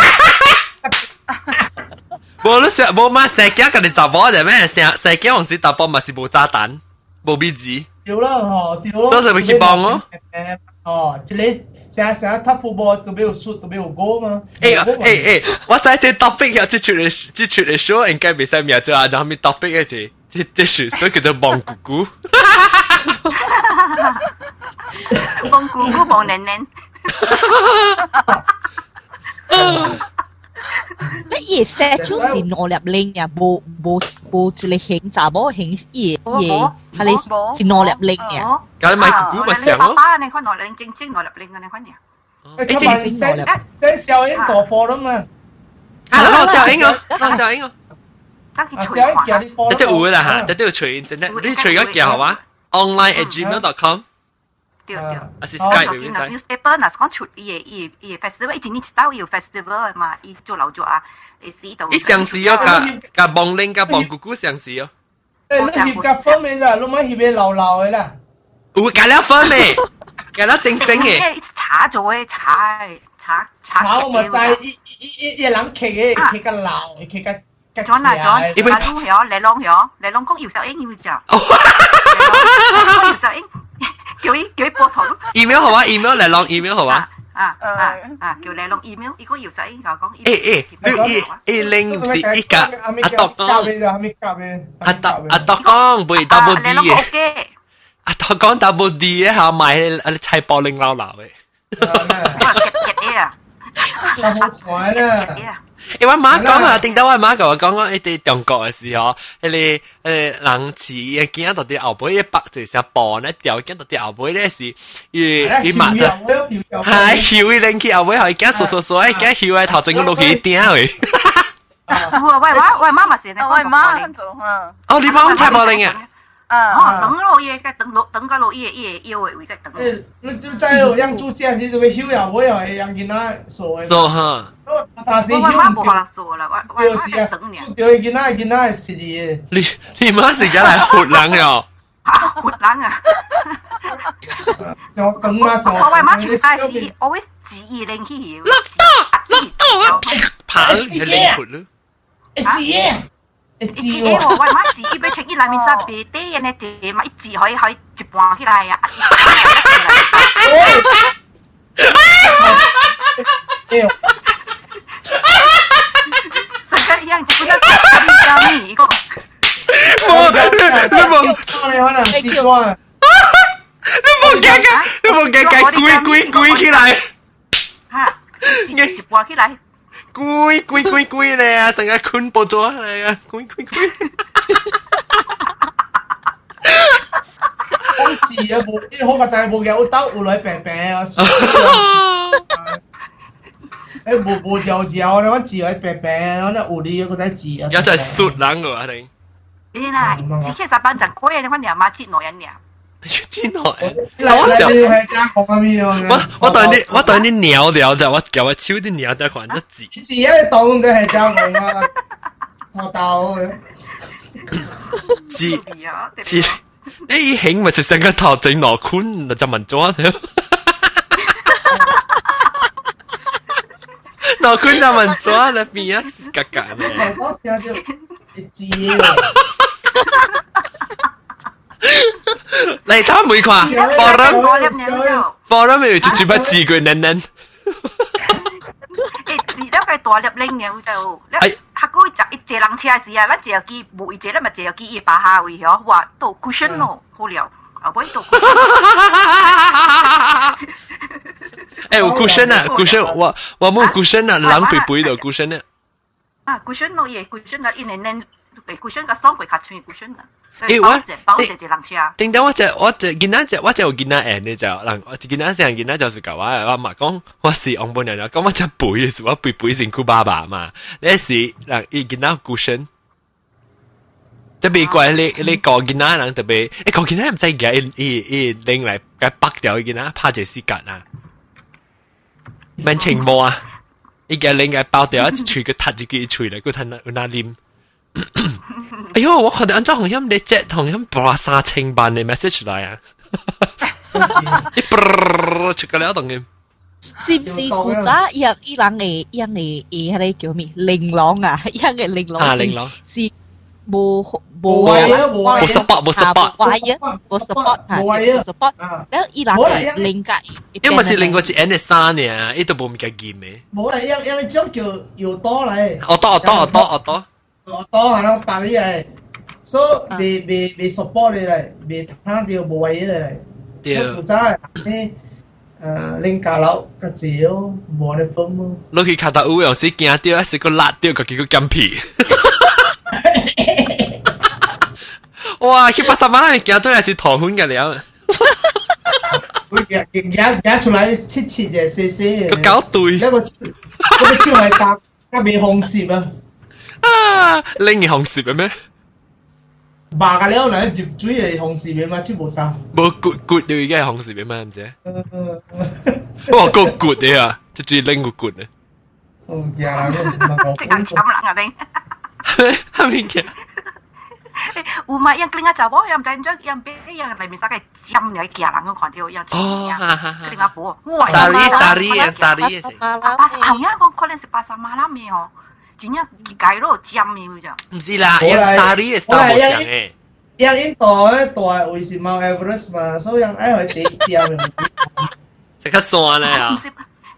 无你成无嘛成家跟你查某的咩？成成家往时打波嘛是无炸弹，无米子。对啦，吼对咯。所以就咪去帮咯。哦，一个 想想要踢 football 都没有 shoot 都没有 goal 吗？哎呀，哎哎，我在这 topic 要这群人这群人说应该比赛秒就啊，然后没 topic 这这这是所以叫做蒙姑姑，蒙姑姑蒙奶奶。你伊 statue 是攞入拎呀，冇冇冇一个形查某形伊伊，系你是攞入拎呀。咁咪姑姑咪成咯。爸爸你看攞拎正正攞入拎嘅你看呀。诶，即系真真小英躲货啦嘛。啊，攞小英啊，攞小英啊。啊，小英叫你货。得得有啦吓，得得有随，得得你随个叫好嘛？online at gmail.com。 对对，啊是 Skype 嘅咩？newspaper 嗱讲出伊嘅伊伊 festival，一年一周有 festival 嘛，伊做老做啊，诶是度。伊相似哦，甲甲望玲甲望姑姑相似哦。诶，你翕甲粉面啦，你咪翕嘅流流嘅啦。有加了粉咩？加了正正嘅。茶做嘅茶茶茶。茶我咪就系一一一一人企嘅，企个流，企个。John 啊 John，你拢晓，你拢晓，你拢讲姚秀英要咋？姚秀英。 叫伊叫伊播错咯。email 好啊，email 嚟攞 email 好啊。啊啊啊！叫你攞 email，如果要使就讲。诶诶，你诶诶零唔是一格阿独讲，阿独阿独讲唔会 double D 嘅。阿独讲 double D 嘅系买阿菜包零捞捞嘅。哇！极极啊！就好快啦。 因為媽講啊，定到我媽講我講我一啲中国嘅時候，迄個誒人飼嘅囝到啲後背一百就成磅咧，掉囝到啲後背咧是，伊伊媽的，係翹 伊拎起後背後，囝傻傻傻，囝翹喺頭前個落去頂嘅。喂 喂喂妈咪成日喂媽做啊！哦，你媽菜包零啊？哦，等落嘢嘅，等落等个落嘢嘢腰嘅会嘅等。诶，你就在有样做这时就会休呀，我又系样见啦，傻嘅。傻哈。但是休唔掉，就是啊，掉嘅见啦见啦系实嘅。你你妈成日系活人哟。活人啊！就等啊，我喂妈全晒是，我会自意令去晓。落到落到啊！爬去灵活咯。诶，自嘅。 一字我喂妈字，伊要出伊内面晒白底嘅呢字，嘛一字可以可以一半起来呀。成个样子，不知道咩一个。冇，你冇，你可能记错。你冇嘅嘅，你冇嘅嘅，攰攰攰起来。吓，一半起来。 攰攰攰攰咧啊！成日困爆咗嚟啊！攰攰攰。好字啊！冇啲好个就系冇有兜有女病病啊！诶冇冇有字啊！我哋讲字女病病，我哋有啲嗰啲字啊。有就系雪冷㗎，一定。你啦，只系十班阵嗰嘢，你翻你阿妈接内人呀。 真耐，嗱我时我我对啲我对啲鸟鸟就我叫我超啲鸟就还一字，字一动就系教我啊，学到字字，你一兴咪是成个头整落坤就问咗了，落坤就问咗了边啊，格格咧，字。 嚟睇每款 forum forum 咪就全部字句嫩嫩。诶字咧系大粒拎嘅就，系下个就一只人车时啊，咱只有机冇一只咧咪只有机一把下位嗬，哇到 cushion 咯，好了，啊唔到。诶有 cushion 啊 cushion，我我冇 cushion 啊，冷背背度 cushion 啊。啊 cushion 咯嘢 cushion 啊，一年年 cushion 个双倍卡穿 cushion 啊。 诶我包只只人车。定到我只我只见仔只我只有见仔诶，你就人我见仔成见仔就是旧话，我妈讲我是昂本人啦，咁我只背嘅时我背背成酷爸爸嘛，你是人伊见仔顾身。特别怪你你个见仔人特别，诶个见仔唔使嘅，伊伊拎嚟嘅北掉见仔拍只丝格啊，问情冇啊，伊嘅拎嘅包掉一喙个突住佢喙嚟，佢吞那那黏。 哎呦，我看到安裝紅音，你隻紅音白沙清版嘅 message 嚟啊！你啵出個了動嘅，是唔是古仔？一伊人嘅，一嚟誒，係叫咩？玲瓏啊，一嘅玲瓏啊，玲瓏是冇冇冇 support 冇 support，冇 support 冇 support 冇 support，然後伊人嘅另個，因為是另個是 N 三嘅，呢度冇咁嘅 game 嘅。冇啦，因因為將叫要多嚟，我多我多我多我多。我多系咯，白啲系，所以未未未 support 你嚟，未睇到无位嚟。对。古早你。诶拎架楼个字咯，冇你分咯。你去卡达乌有时惊到，一时个辣掉个几个金皮。哇！去八十万你惊到系是糖款嘅了。会夹夹夹出来切切嘅细细嘅。个搞对。一个嗰个超系搭加未红叶啊！ 啊，拎嘅红叶嘅咩？白嘅了，嗱接嘴系红事嘅嘛，全部搭。冇 good good 掉已经系红事嘅嘛，唔知。哇，个 good 嘅啊，即最拎个 good 啊。哦，呀，即系惨啦，我哋。系咪嘅？有嘛？yang kelinga Jawa yang dan juga yang be yang lain misalnya jam ya kia lang kan dia yang oh kelinga po. Sari sari sari. Pas awalnya kan kalian se pasar malam ya. 真正解咯尖嘅咋？唔是啦，有沙啲嘅 style 冇 上嘅。因印度咧大会是 Mount Everest 嘛，所以人爱去地尖嘅。食较酸咧啊！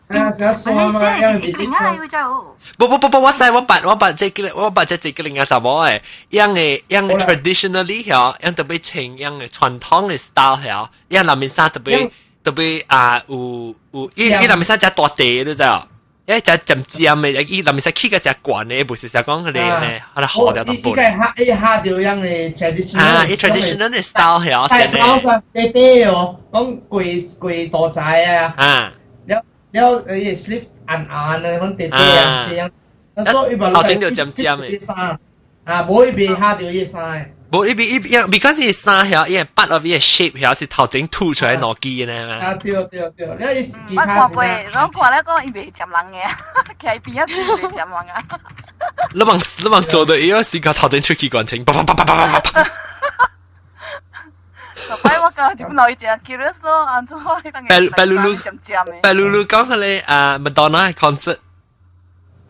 啊，食较酸嘛，因为另外一就。不不不不，我知我把我把这个我把这这个另外就冇诶，样嘅样嘅 traditionally 吓，样特别清样嘅传统嘅 style 吓，样南面衫特别特别啊有有，依依南面衫只大地都知啊。 一只尖尖嘅，伊林实起个只管嘅，不是成讲佢哋咧，佢哋学掉到半。依个下依下条样嘅 traditional。啊，依 traditional 嘅 style 系我先咧。系包上爹爹哦，讲攰攰多仔啊。啊。有有诶 sleep 硬硬啊，讲爹爹啊，这样。所以头整条尖尖嘅。啊，冇一边下条嘢晒。 冇一边一边，because 伊衫系因为 part of 伊 shape 系是头整凸出来攞机嘅嘛。啊，对对对，你系其他。我看过，我看咧讲伊袂尖人嘅，企喺边一边袂尖人啊。你望你望做到伊个时间头整出去感情，啪啪啪啪啪啪啪。就摆我个点来只 curious 咯，安怎可以当嘅？白露露，白露露讲佢哋啊，Madonna concert。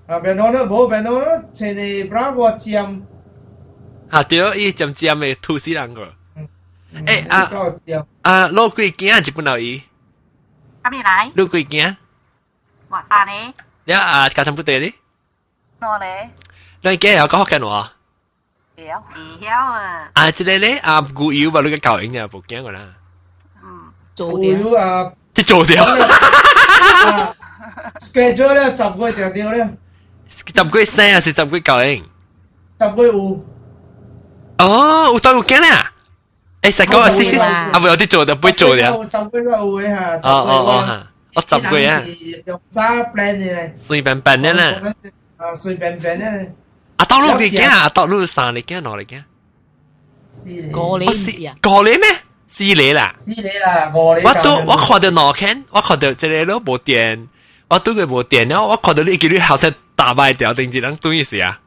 啊，Madonna 冇 Madonna，前日 Bravo 尖。 啊对，伊尖尖嘅吐死人个。诶啊啊，攞几件日本佬伊？阿边来？攞几件？话晒你。你啊，家阵不对哩？我咧。你几有讲福建话？晓。晓啊。啊，即系咧啊，古谣吧，你个教英就冇惊个啦。嗯。做掉啊！即做掉。schedule 咧，十个条条咧。十个生啊，是十个教英。十个有。 哦，有当有惊啊！诶，实讲啊，试试啊，唔系有啲做就唔会做嘅。十个都会吓。哦哦哦吓，我十个啊。用揸 plan 嘅。随便便嘅啦。啊，随便便咧。阿当路嘅惊啊，阿当路三嚟惊，两嚟惊。个你试啊？个你咩？四嚟啦。四嚟啦，个你。我都我看到两间，我看到这个都冇电，我都佢冇电了，我看到你叫你后生打败掉，定系人对意思啊？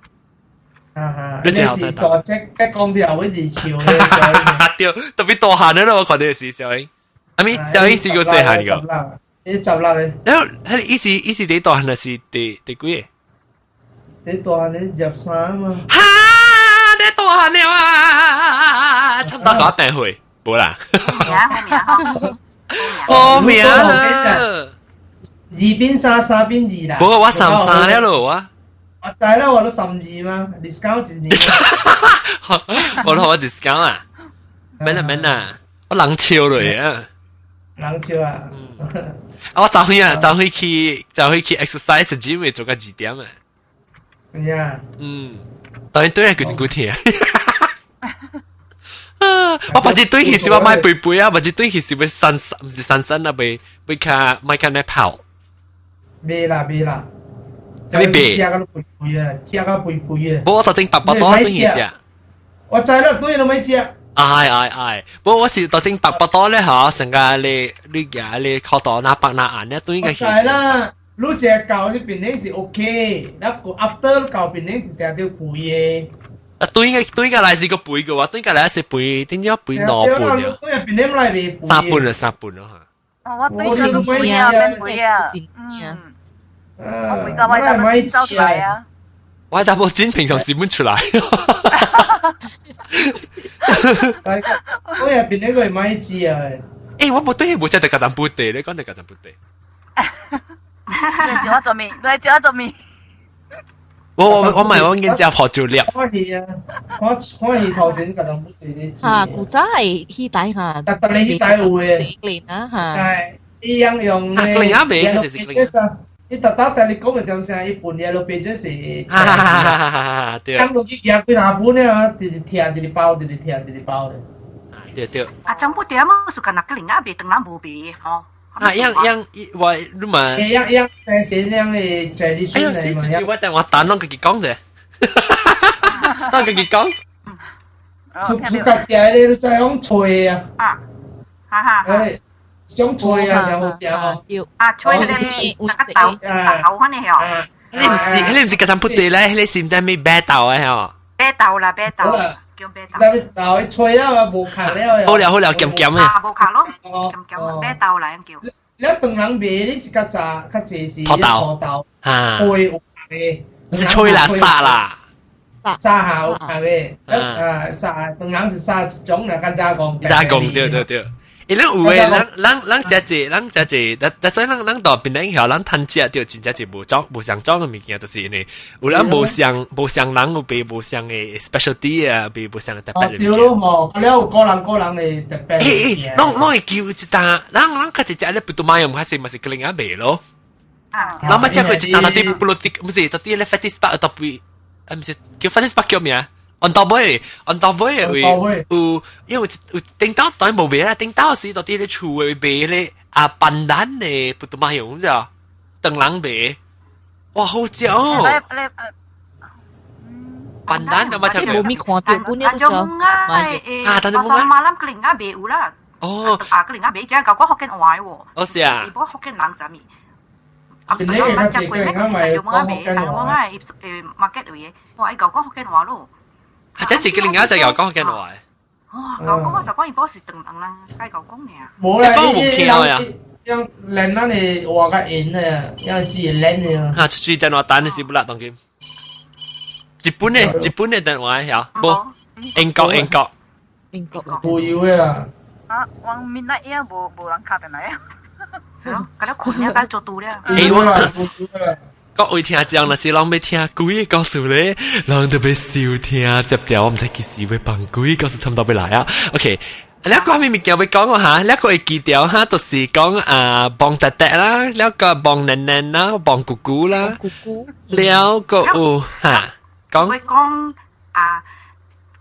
你只系个即即讲啲又会热潮嘅，掉特别多闲咯，我觉得是小英。阿咪小英试过细闲个，你就啦你。然后喺意思意思啲多闲是第第几嘢？你多闲你入三嘛？哈！你多闲了啊！差唔多搞病会，冇啦。好名啦！二边三，三边二啦。不过我三三了咯，我。 我知啦，我都十二嘛，discount 一年。我都我 discount 啊，免啦免啦，我冷笑嚟啊。冷笑啊！我早去啊，早去去，早去去 exercise gym 做个几点啊？呀，嗯，当然对啊，佢是古天啊。我把只对起是我买背背啊，把只对起是要散唔是散散啊，被被卡买卡咩跑？未啦未啦。 你白？食个肥肥啊，食个肥肥啊。我头先白白多中意食。我知啦，对你咪食。ai ai ai，不过我是头先白白多咧吓，成个你你嘅你靠到那白那眼咧，对嘅。系啦，你只教呢边咧是 OK，那个 after 教边咧是定条背嘅。啊，对嘅对嘅嚟是个背嘅话，对嘅嚟是背，点解背两半啊？对入边咧嚟背。三半啊，三半咯吓。 我对上唔会啊，唔会啊，嗯， 我每个我就咪收出嚟啊。我就冇剪平常时本出嚟。我入边呢个系咪知啊？诶，我冇对冇真系格当布地，你讲你格当布地。你叫我做咩？你叫我做咩？我我我唔系我见只学照料。开戏啊！开开戏头前格当布地啲。吓，古仔系戏底吓。特特你戏底会嘅。年啊吓。系一样用嘅。另一边就是另一。 你特登但你讲嘅点先？一半嘢都变咗是。对。咁落去夹几下半咧啊！直直听，直直包，直直听，直直包嘅。对对。啊，张布点啊？是个那个另外边等咱无别吼。啊，样样我你嘛，样样但是样嘅在你哎呀，死住我等我打啷个佢讲啫，啷个佢讲，出出家姐咧都在讲吹啊，啊，哈哈，诶， 想吹啊就好食哦，啊吹咧那个豆豆翻嚟嗬，你唔是你唔是嗰阵不对咧，你是唔知咩白豆啊嗬，白豆啦白豆。叫咩豆？就豆吹啊，无卡了。好了好了，咸咸嘅。无卡咯，咸咸咩豆嚟叫？你当人卖你是较早较济是土豆，土豆啊，吹有嘅，是吹啦沙啦，沙下有嘅，啊沙当人是沙一种啦，跟加工。加工对对对。 伊咱有诶，咱咱咱只只，咱只只，但但在咱咱到边咧后，咱趁食着真正是无装无相装诶物件，就是呢，有咱无相无相人有被无相诶 specialty 啊，被无相特别诶。对咯，吼，了有个人个人诶特别。诶诶，咱咱会叫一单，咱咱较只只咧不多买，唔还是嘛是个另一味咯。咱咪只佢一单到啲 politic，唔是到啲咧 fatty spot 到边，唔是叫 fatty spot 叫咩啊 ？on top 尾，on top 尾会有，因为有顶到当然冇卖啦，顶到时到啲咧厝会卖咧啊笨蛋咧，不都买用咋？等人卖，哇好食哦！笨蛋有冇听过？冇咪看到本呢个就啊，但系冇乜。马冧个另外卖有啦。哦，啊个另外卖只系旧个福建话喎。哦是啊。如果福建人啥咪？啊，你系乜嘢？佢而家咪讲福建话。我系诶 market 嘅嘢，我系旧个福建话咯。 或者自己另一只又讲嘅话。哦，旧讲我实讲而波是邓人啦，街旧讲嘅啊。冇啦，讲冇见啊。yang lain mana ni waga in ya, yang ji lain ya. Ha, cuci dan watan si pula tong kim. 日本嘅日本嘅电话有冇？英国英国英国冇要嘅啦。啊，往面那嘢冇冇人卡定嚟啊？系咯，嗰啲款嘢梗做到咧。诶我。 各位听众，那是人要听鬼嘅故事咧，人特别少听接条，我唔知几时会放鬼故事差唔多要来啊。OK，呢一个系咪物件要讲啊吓？呢一个会记掉吓，就是讲啊帮爹爹啦，呢一个帮奶奶啦，帮姑姑啦，姑姑，了个有吓讲。会讲啊，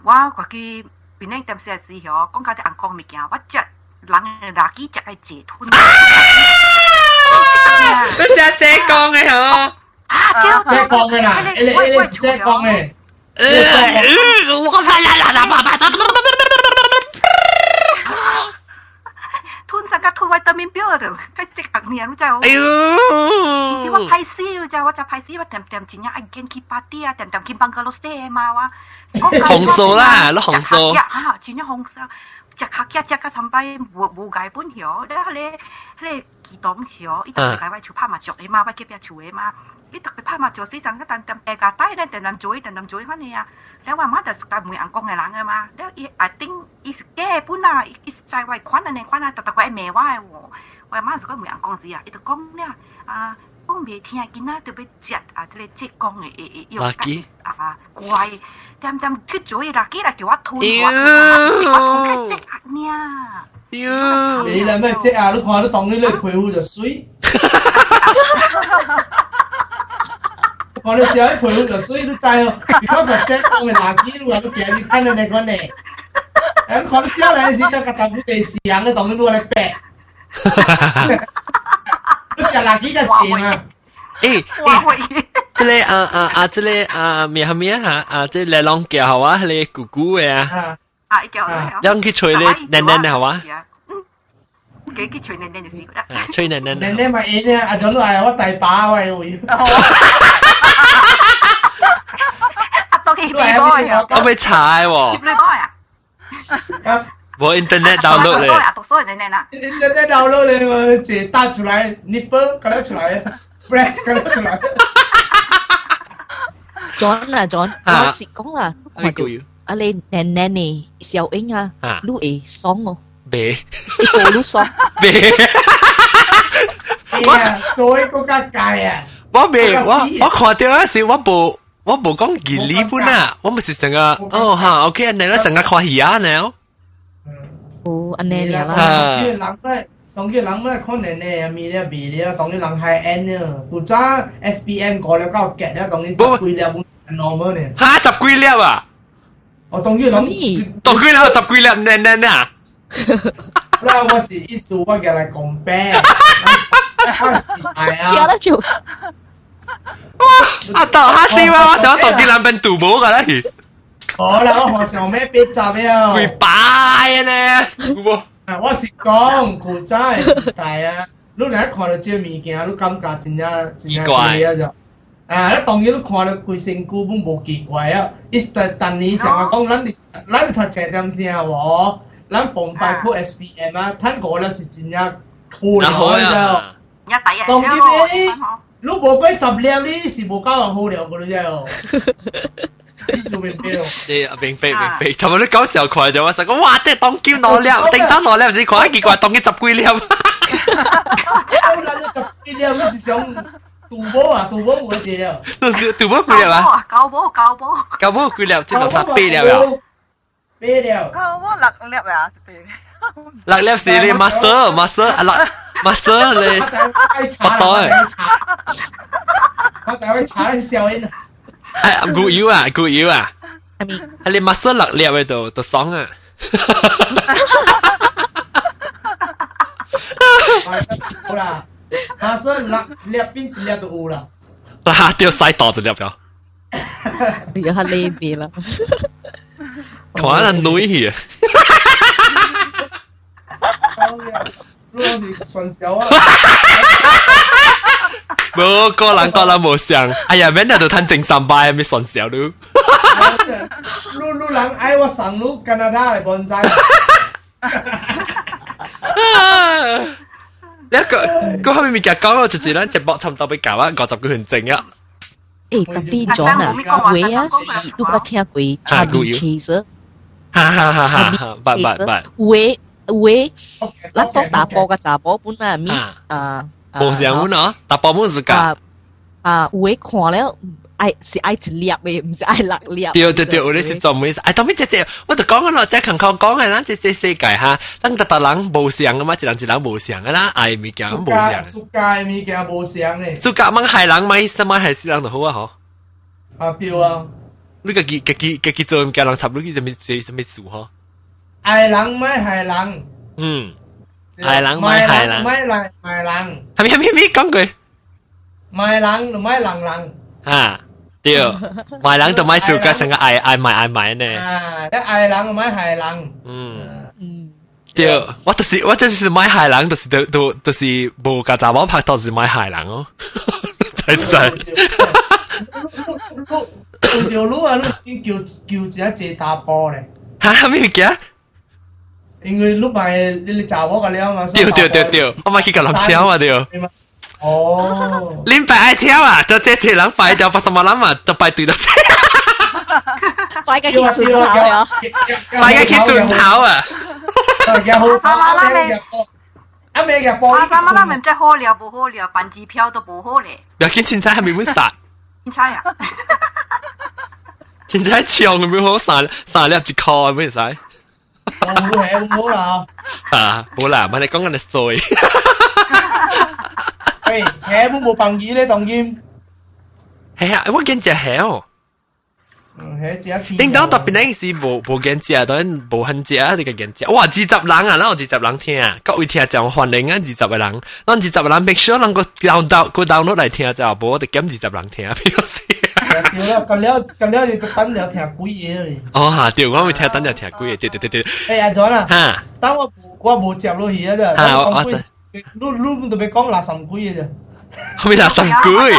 我嗰啲边啲点写字嗬，讲嗰啲人讲物件，我只人嘅垃圾只系自吞。你只姐讲嘅嗬。 Ah, quel autre Check on là. Elle est check on est. ทุนสังกัดทุนวิตามินเปียวเด้อก็เจิกอักเนียรู้จักอ้ที่ว่าไพซี่รู้จักว่าจะไพซี่ว่าเต็มเต็มจริงเนี่ยไอเกนคิปาเตียเต็มเต็มคิมบังกาโลสเตมาว่าหงโซล่ะแล้วหงโซอ่จริงเนี่ยหงโซจะคักยาจะก็ทำไปบัวบัวไก่ปุ่นเหี่ยวแล้วเลยเลยกี่ต้มเหี่ยวอีกตัวไก่ไว้ชูผ้ามาจกไอ้มาไว้เก็บยาชูเอ้มา 伊特别拍麻雀时阵个等等下家带咧，等等做，等等做款呢啊，你话妈就是个梅阳光嘅人嘅嘛，你伊 I think 伊是假本啊，伊是在话款啊呢款啊，特特个系骂我嘅喎，我妈是个梅阳光时啊，伊就讲咧啊。讲未听见啊，特别食啊，啲咧即讲嘅诶诶药啊怪，点点去做嘢垃圾啦，叫我吞我，我吞佢即啊呀！你啦咩即啊？你看你当你咧皮肤就水， 看你时候皮肤就水，你知哦？because of 即讲嘅垃圾，你话你平时睇到你讲咧，咁看你时候咧时间个杂物地时间你当你攞嚟白。你食垃圾嘅钱啊！诶诶，即系啊啊啊！即系啊咩系咩吓啊！即系嚟浪叫系嘛？你姑姑嘅啊！啊，叫啊！让佢吹你奶奶系嘛？ 几几吹奶奶就试过啦。吹奶奶。奶奶咪嘢咧，阿总都系我大把喂会。阿多几杯波啊！我俾踩喎。几杯波啊？ 冇 internet download 咧，读书人哋啦，internet download 咧，我直打出来，nipple 搞得出来，breast 搞得出来。John 啊，John，我是讲啦，看到阿你奶奶呢，小英啊，你会爽哦， 未，你做你爽，未，我做一个家界啊，我未，我我看到嗰时我部。我冇讲健理本啊，我咪是成日哦吓，OK 你咧成日看戏啊你。哦，安尼啦。当然人咧，当然人咧可能咧咪咧咪咧，当然人系 N 咧，古早 SPM 过了够夹咧，当然十几粒本 normal 咧。吓十几粒啊！我当然谂，当然啦，十几粒呢呢呢。 那我是意思我嘅嚟 compare，我是系啊。听得就。哇！啊，到下先哇，我想到啲两边赌博噶啦，好啦，我学上咩别集啊？会摆呢？我是讲古早嘅时代啊，你嚟看到这物件，你感觉真正真正奇啊就。啊！你当然你看到规身躯本无奇怪啊，伊是但你成日讲咱咱读册点先啊喎， 咱防范酷 SPM 啊，睇过了是真正酷嚟嘅。一第一。当然咩？你无鬼十粒，你是无交人好料嘅啫哦。呢数并非咯。诶，并非并非，同埋你讲时候看就我实讲，哇！即系当剑攞粒，叮当攞粒，唔是看结果当佢十几粒。我谂你十几粒，你是想赌波啊？赌波冇只了。都是赌波几粒啊？搞波搞波。搞波几粒？即系十八粒啊？ 八粒。搞波六粒啊？六粒是你 master master 啊六。master 你，我就会查啦，我就会查你笑因。系古妖啊，古妖啊，系你 master 六粒喺度，都爽啊！好啦，master 六粒边一粒都有啦。啊，掉晒袋就粒咗。有下呢边啦。看 Còn là núi hì Bro, có lần có lần mù sàng. Ai dạ, mình là tụi thân trình sàm bài Mình xuân xéo đu Lu lu lắng ai wa sàng lu Canada lại bọn giang Nếu có Có hôm mình kìa có Có chỉ chỉ lần Chỉ bọc chăm tao bị cả á Có chọc cái hình trình á. Ê, tập đi chó nè. Quế á Lúc đã theo 哈哈哈，不不不，会。会，咱讲打波嘅查甫本啊，miss 啊，冇上本啊，打波本是㗎。啊，会看了。爱是爱一粒嘅，唔是爱六粒。对对对，我哋是做咩？哎，当面姐姐，我就讲咯，即系勤靠讲嘅，咱即即世界哈，咱特特人无相嘅嘛，一人一人无相嘅啦，爱物件无相。世界物件无相嘅。世界掹害人咪什么害死人就好啊，嗬。啊，对啊。 你家己家己家己做物件人插，你去什么什什么事嗬？爱人咪害人。嗯，害人咪害人，咪来害人。系咪系咪咪讲句？卖人就卖人人。啊，对，卖人就卖做个成个爱爱卖爱卖呢。啊，一爱人就卖害人。嗯嗯，对，我就是我就是卖害人，就是都都就是无个查某拍拖是卖害人哦。真真。 做条路啊，你叫叫只一只打波咧。吓咩物件？因为碌埋你你查我个了嘛。对对对对，我咪去个人跳嘛对。哦，恁爸爱跳啊，就这这人快掉，发什么人嘛，就排队到。快嘅去转头啊！快嘅去转头啊！嘅好快嘅。阿咩嘅波？阿三妈咪真好了，不好了，办机票都不好咧。不要紧，凊彩还没满杀。 凊彩啊！凊彩抢咁样好三三粒一箍，咩使？冇系冇啦。啊，冇啦，咪你讲紧你衰。喂，系冇冇朋友咧，当然。系啊，我见只系哦。嗯，系只片。叮当特别呢是无无见只，当然无恨只啊，你个见只。哇，二十人啊，咱有二十人听啊，各位听就欢迎啊，二十个人，咱二十个人 make sure 能够 download 个 download 嚟听就，无我哋减二十人听啊，表示。 对啦，咁了咁了就等了听鬼嘢咧。哦吓，对，我会听等了听鬼嘢，对对对对。诶，阿咗啦，吓，等我我冇接落去啊，啫。吓，我我。你你特别讲垃圾鬼嘅啫。系咪垃圾鬼？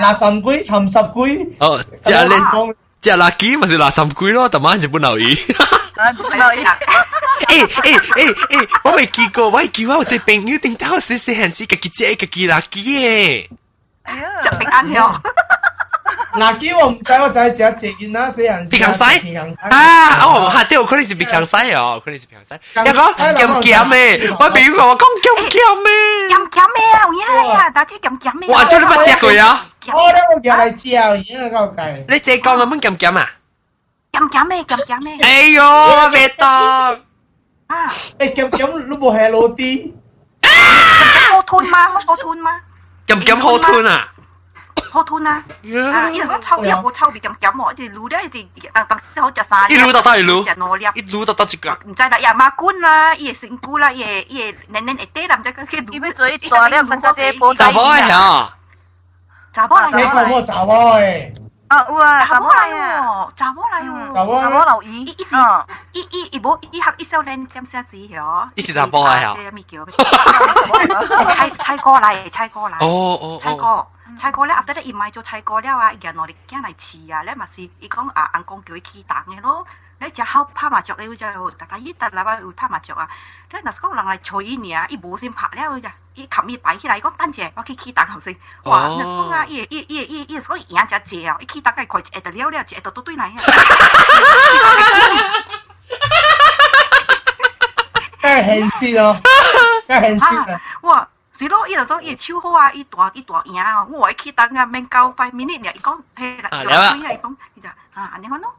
垃圾鬼、咸湿鬼。哦，即系你讲，即系垃圾咪是垃圾鬼咯，但系日本留意。 诶诶诶诶，我未见过，我系叫我只朋友定到细细汉时，家己只家己垃圾嘅。食平安药。 垃圾我唔知，我就系食自件啦，死人。鼻腔西啊！哦，吓，对，可能是鼻腔西哦，可能是鼻腔西。一个咸咸嘅，我朋友讲我讲咸咸嘅。咸咸嘅啊，有呀呀，大啲咸咸嘅。哇！真系冇食过啊！我咧我叫嚟照，而家够计。你净系讲咁样咸咸啊？咸咸咩？咸咸咩？哎呦，我未当。啊！诶咸咸，你冇 Hello 啲？好吞吗？好吞吗？咸咸好吞啊！ 好吞啊！啊，伊个臭嘢个臭味咁咁喎，一路咧一当当时好食晒。一路到到一路，食攞粒，一路到到一个。唔知啦，又马官啦，伊个成菇啦，伊个伊个嫩嫩一啲啦，唔知个佢。伊要做一大粒，唔知只煲。查某嘅吓。查某嚟。这个我查某嘅。啊，有啊，查某嚟喎，查某嚟喎，查某查某留意，伊是伊伊伊无伊学伊少年点写字嗬？伊是查某嚟嗬？咩叫？猜猜歌嚟，猜歌嚟。哦哦猜歌。 猜歌咧，after 咧，伊買咗猜歌了啊，伊攞嚟驚嚟試啊，咧咪是伊講啊，阿公叫伊起蛋嘅咯。你只好拍麻雀，你就大家依得啦，會拍麻雀啊。咧嗱，講人嚟隨伊呢，伊無先拍了咋，伊冚伊擺起來，講等者我去起檔後先。哇，嗱講啊，伊伊伊伊伊講贏只借啊，伊起檔嘅佢一得了了，一得都對嚟啊。梗係現實咯，梗係現實啊！哇！是咯，伊就讲伊超好啊，伊大伊大赢啊，我去等啊，免够 five minute 呢，伊讲系啦，就所以伊讲，伊就啊，安尼讲咯。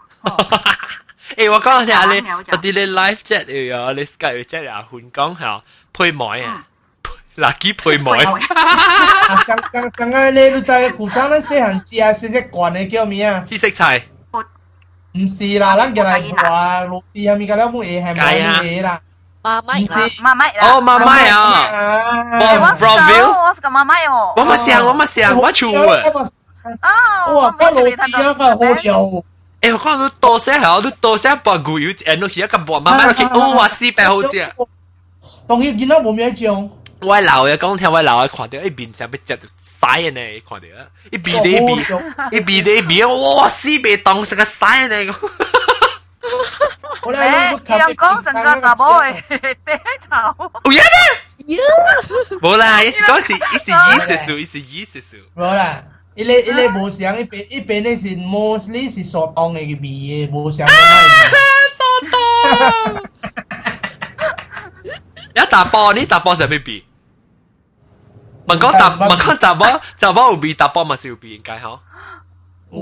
诶，我讲下你，我啲你 live chat 又有，你 Skype chat 又换讲系配妹啊，垃圾配妹。上刚刚刚你都知古早咱细汉食食只罐嘅叫咩啊？紫色菜。唔是啦，咱叫嚟话落地下面嘅了冇嘢系冇嘢啦。 妈咪啦，妈咪啦。哦，妈咪啊，Brownville。我是个妈咪哦。我冇想，我冇想，我住啊。啊，哇，嗰落地啊个好油。诶，我讲你多些系，你多些把骨油，诶，你而家个妈妈落去，哦，哇，四百好食。当然见到冇咩种。我老嘅讲听，我老嘅看到一边就要食就晒嘅呢，看到啊，一边的一边，一边的一边，哇，四百当食个晒呢个。我咧诶，阳光成个查某嘅地 草。有嘢咩？冇啦，一是讲是一是意思数，一是意思数。冇啦。伊咧伊咧无想，一边一边咧是 mostly 是所当嘅味嘅，无想嘅所当。一打波，你打波系咩味？问讲打，问讲打波，打波有味，打波咪是有味，应该嗬。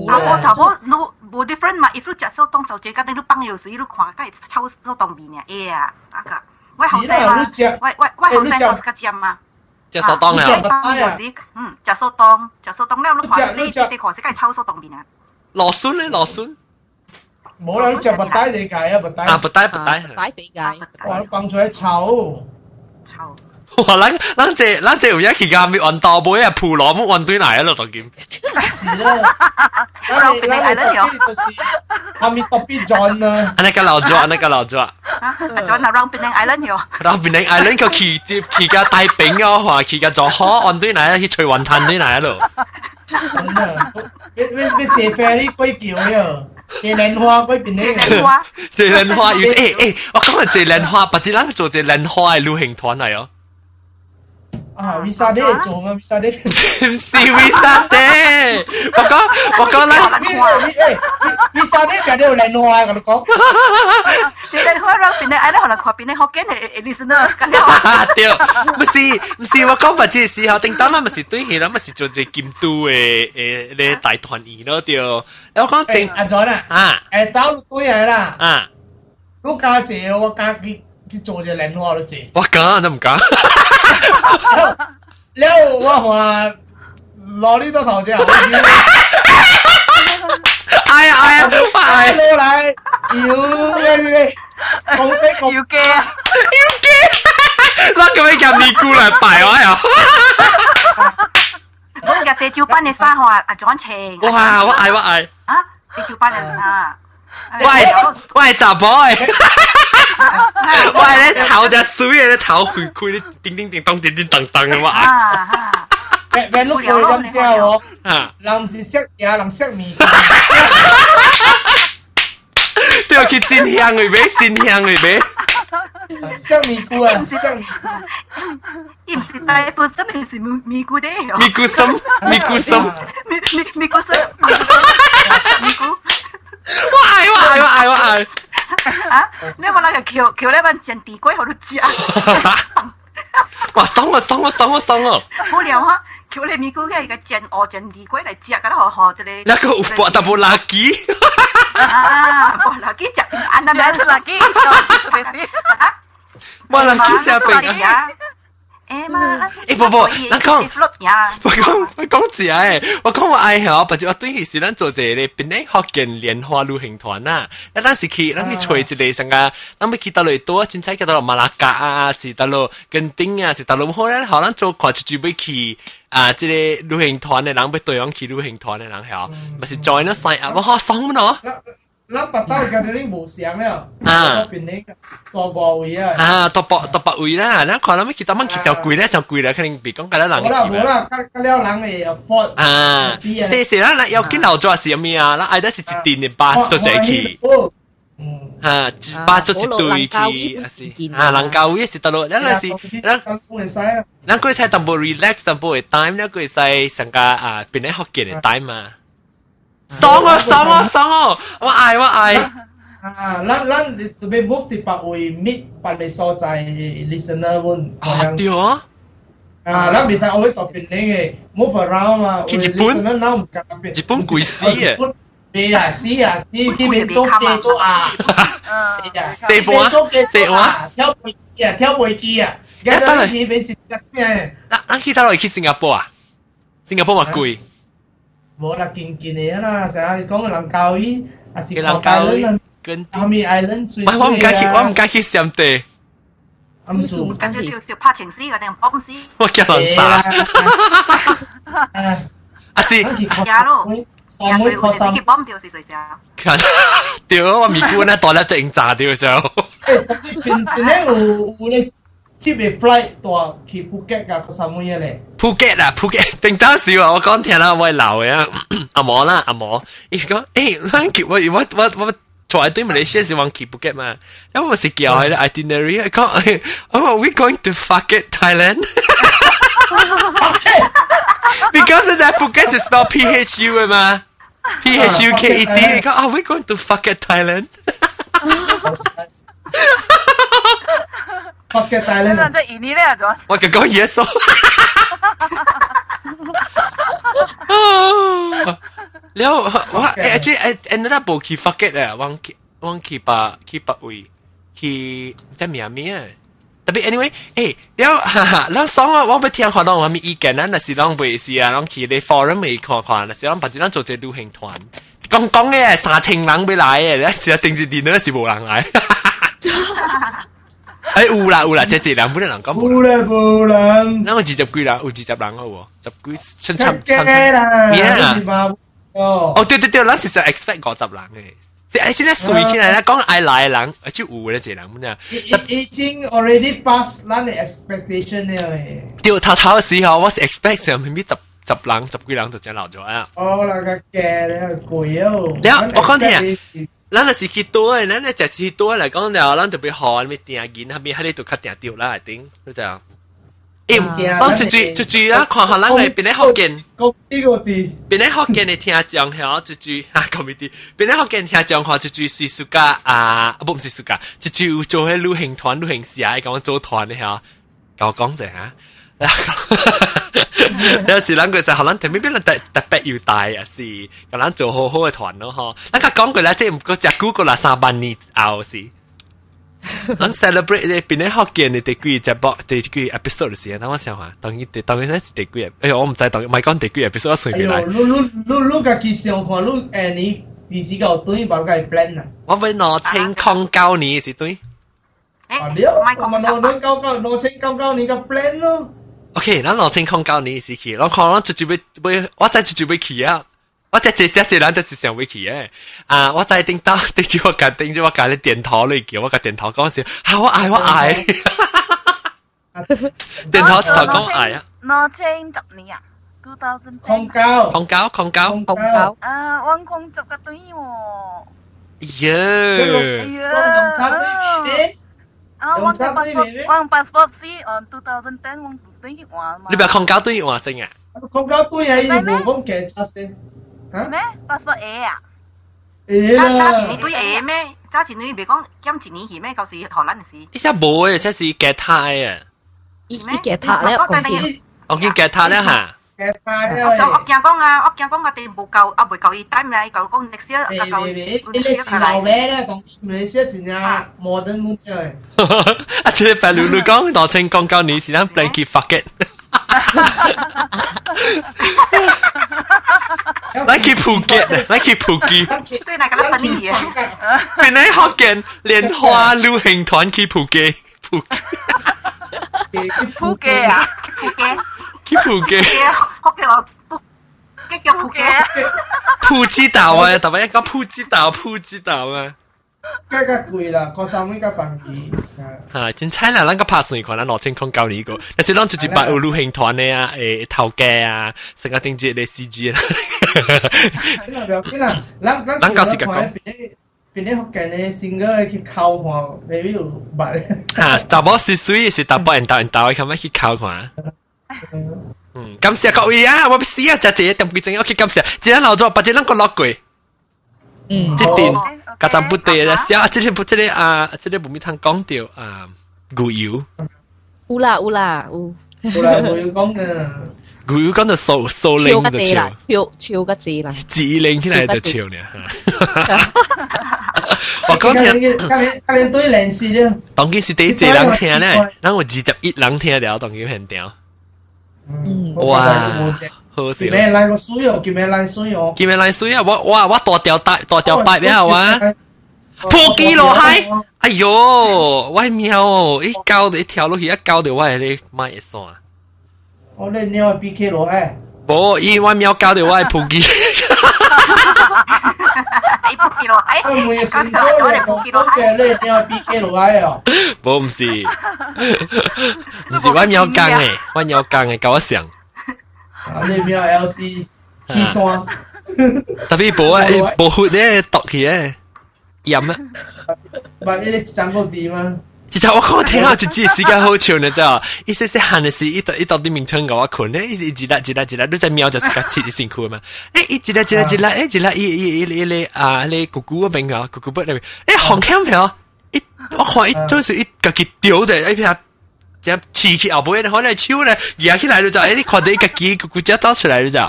啊，我查某no 无 different 嘛，if 你食手当手指，家己你放油水，你看，家己抽手当面嘅，哎呀，那个，我后生嘛，我我我后生我个尖嘛。食手当啊！有时嗯，食手当，食手当了，你看死，你哋看死，梗系抽手当面啊！罗孙咧，罗孙。冇啦，你食白带地界啊，白带。啊，白带白带。白地界。哇，你放出嚟炒。 炒。哇！咱咱这咱这有一期间咪运到杯啊，铺罗冇运对嚟咯，当剑。是啦，咱你咱你特别就是下面特别 John 啊。安尼个老咗，安尼个老咗。啊，John 啊，Round Penang Island 哟。Round Penang Island 个骑接骑架大饼啊，话骑架做好运对嚟，去吹云滩对嚟咯。真啊！你你你坐 ferry 鬼叫了。借莲花嗰边咧，借莲花，借莲花，要诶诶，我讲系借莲花，不知咱做借莲花嘅旅行团嚟哦。 啊，visa day 做嘛，visa day 唔是 visa day，我讲我讲啦，visa day 就呢度莲花，我哋讲。借莲花让边咧，哎咧可能看边咧学紧系 listener 咁样。对，唔是唔是，我讲白字时候，叮当啦，咪是对起啦，咪是做只剑都嘅诶咧大团圆咯，对。我讲定阿 John 啊，啊，诶打到对系啦，啊，都加借我加佢。 去做只莲花都借。我讲都唔讲。了我话攞呢多头啫。哎呀哎呀，快攞嚟！要你你讲的讲要惊啊！要惊！嗱咁样入尼姑嚟拜我又。我日地照班嘅生活阿庄晴。哇！我爱我爱。啊！地照班人啊！ 喂喂，杂宝诶！喂，你头就水嘅，你头开开，你叮叮叮当叮叮当当嘅嘛。啊！嘅嘅碌佢咁之后，人是识嘢，人识面。对 要去真香嘅咩？真香嘅咩？像咪菇啊，像咪菇。伊毋是大部真系是咪咪菇的。咪菇心，咪菇心，咪咪咪菇心，咪菇。 我爱我爱我爱我爱。啊！你有冇那个桥桥咧？揾煎地龟好多只。哇！爽啊爽啊爽啊爽啊！好聊啊！桥你咪估嘅个煎鹅煎地龟嚟食，咁好好即系。那个有博但冇垃圾。啊！冇垃圾食平安啊！咩垃圾？冇垃圾食平安。 诶嘛，诶不不，我讲，我讲我讲字诶，我讲我爱嗬，不就我对佢是咱做这个边咧福建莲花旅行团啊，一阵时去，咱去吹一个上个，咱要去到嚟多，真系去到马拉加啊，是到落根丁啊，是到落好咧，可能做看一住要去啊，即个旅行团嘅人要对样去旅行团嘅人系，咪是 join 咗 sign up，我好爽 咯。咱八斗嘅嗰啲无相了，啊，边呢个个位啊，啊，多百多百位啦，咱看咱们其他蚊其实贵咧，上贵咧，肯定比讲嗰啲人。冇啦冇啦，嗰嗰啲人嘅 afford 啊，是是啦，那要见老做是咩啊？那爱得是一定嘅巴做这去。啊，巴做一对去，啊是啊，人教会是得咯，咱系是咱咱佢使淡薄 relax 淡薄嘅 time，咱佢使上个啊，变咧学嘅嘅 time 嘛。 爽啊爽啊爽啊！我爱我爱。啊，咱咱特别 move 啲百位 meet 百你所在 listener 喎。啊，对啊。啊，咱未使我去特别你嘅 move around 嘛。去日本，日本贵死啊！系啊，死啊！啲啲边做嘅做啊，四波做嘅四啊，跳飞机啊，跳飞机啊，而家都系边一只咩？嗱，咱去到嚟去新加坡啊，新加坡嘛贵。 冇啦，近近嘅啦，成日讲嘅人教伊，还是人教伊，跟后面 island 水。我唔敢去，我唔敢去上地。暗数，跟住条条拍情丝嘅定bomb 丝。我叫人炸。啊是。呀咯。三妹确三。你 bomb 掉是谁呀？掉我咪估呢，袋咧正炸掉就。诶，边边咧有有咧。 接嘅 flight 到去普吉噶嗰三蚊嘢咧。普吉啊，普吉，定当时话我讲听啦，我系老嘅阿毛啦，阿毛，伊讲诶，咱去我我我我坐喺对马来西亚是往去普吉嘛，因为我是叫佢嘅 itinerary，讲哦，we going to fuck it Thailand。Because it's at Phuket is spelled P H U 嘅嘛，P H U K E D，讲啊，we going to fuck it Thailand。 fuck it Thailand。真系印尼咧咗。我讲讲 yes แล้วว่าเออที่เอ็นนั่นบอกคือ fuck it อ่ะวังวังคือปะคือปะอุยคือจะมีอะไร特别 anyway，诶，了哈哈，咱爽啊！我要听看到我咪意见啊，那是咱袂是啊，咱去啲 forum 咪看看，那是咱把只咱做只旅行团，讲讲嘅三千人要来嘅，那是啊定时 dinner 是无人来。 诶有啦有啦，即系人本人讲冇啦冇人，那我二十几人，有二十人好喎，十几差差差差，咩啊？哦，对对对，咱是实 expect 五十人嘅。诶，现在水起来啦，讲爱来嘅人，就有咧，一人咁样。已经 already pass 咱嘅 expectation 了诶。对，头头嘅时候，我是 expect 上面十十人、十几人就真留咗啊。哦，那个嘅咧贵哦。你我讲听。 咱若是去多诶，咱若就是去多嚟讲了，咱特别好，咪定见下面喺呢度较定掉啦，系顶，就这样。诶，当住住住住啊，看下咱嘅边啲福建，讲呢个啲，边啲福建嘅听讲系住住啊，讲咩啲？边啲福建听讲话住住是暑假啊，不唔是暑假，住住做喺旅行团、旅行社讲做团嘅吓，教讲者吓。 有时谂佢就可能特别边特特别要大啊，是咁样做好好嘅团咯，嗬。嗱，佢讲句咧，即系唔过只 Google 啦，三百年后是。能 celebrate 呢边咧学见你第几只播第几 episode 嘅时间，等我想下，当然当然咧是第几，哎呀，我唔知当唔系讲第几 episode，我随便嚟。你你你你家己想看，你诶你电视个对冇计 plan 啊？我会攞清空教你是对。啊，你我咪攞攞教教攞清教教你个 plan 咯。 OK，咱攞清空教你是去，我看我直接要要，我再直接要去啊！我只只只只人都是想要去嘅。啊，我再顶到顶住我甲顶住我甲你电头嚟叫，我甲电头讲笑，吓我爱我爱。电头直头讲爱啊！攞清十年啊，two thousand。空教，空教，空教，空教。啊，我空十个对喎。 耶！用插对面 啊，我嘅 passport，我 passport 是 on 2010，我对换嘛。你咪空交对换先啊？空交对啊，伊冇讲检查先。咩？passport A 啊？诶啦，揸钱你对 A 咩？揸钱你咪讲减一年去咩？旧时荷兰时。依家冇嘅，即系夹胎啊！依依夹胎咧，公司。我见夹胎咧吓。 夹胎咧。我我惊讲啊，我惊讲我哋冇够，啊冇够伊单咧，够讲历史啊够。你你是老咩咧？讲你写真正摩登冇啫。啊！即系白露露讲，罗清讲教你是咱 blanket fuck it。来去普吉，来去普吉。对，那个那本地嘅。本来福建莲花旅行团去普吉，普吉。普吉啊，普吉。 去普吉。福建话普，即叫普吉。普吉岛啊，特别一个普吉岛，普吉岛啊。加加贵啦，个三蚊加百几。吓，真惨啦！咱个拍算看，咱六千空教你个，但是咱就一百有旅行团的啊，诶头家啊，成个定节的 CG 啦。嗱，唔要紧啦，咱咱咱旧时讲。边啲福建嘅先个去考看，未必有白。吓，查某水水是大波人大人大，咁样去考看。 嗯，感谢各位啊！我试啊，就这点几正，OK，感谢。今日老咗，把这两个落过。嗯，即点。家阵不对啦，小啊，即系不即系啊，即系无咪通讲到啊，牛油。有啦有啦有。有啦，牛油讲嘅。牛油讲到数数零就笑，笑笑个字啦。字零起来就笑呢。我讲听，今年对联系啫。当件是第一只人听咧，咱有二十一人听了，当件很屌。 嗯，哇！好笑。咩来个水哦？叫咩来水哦？叫咩来水啊？我我我大条大大条白了啊！破机落海，哎呦，我喵哦！一高的一条落去，一高的我系你买一算。我你鸟 B K 落海。无，伊我喵高的我系破机。 你破机落海？我每日前早咧讲嘅，你鸟 B K 落海哦。无，唔是，唔是我喵钢诶，我喵钢诶，甲我上。啊，你喵 L C 起山。特别无啊，无血咧，毒起咧。饮啊！唔系你哋整个点啊？ 其实我看天啊，一集时间好长呢，真哦！一些些喊的是，一到一到啲名称搞我困呢，一直一直一直一直，你在喵就是个辛辛苦嘛？诶，一直一直一直，诶，一直一一一一咧啊，咧姑姑嗰边啊，姑姑伯那边，诶，红枪票，一我看一都是一个佢丢在一边，即系起后背，可能手咧压起来就就，诶，你看到一个佢姑姑只走出来就就，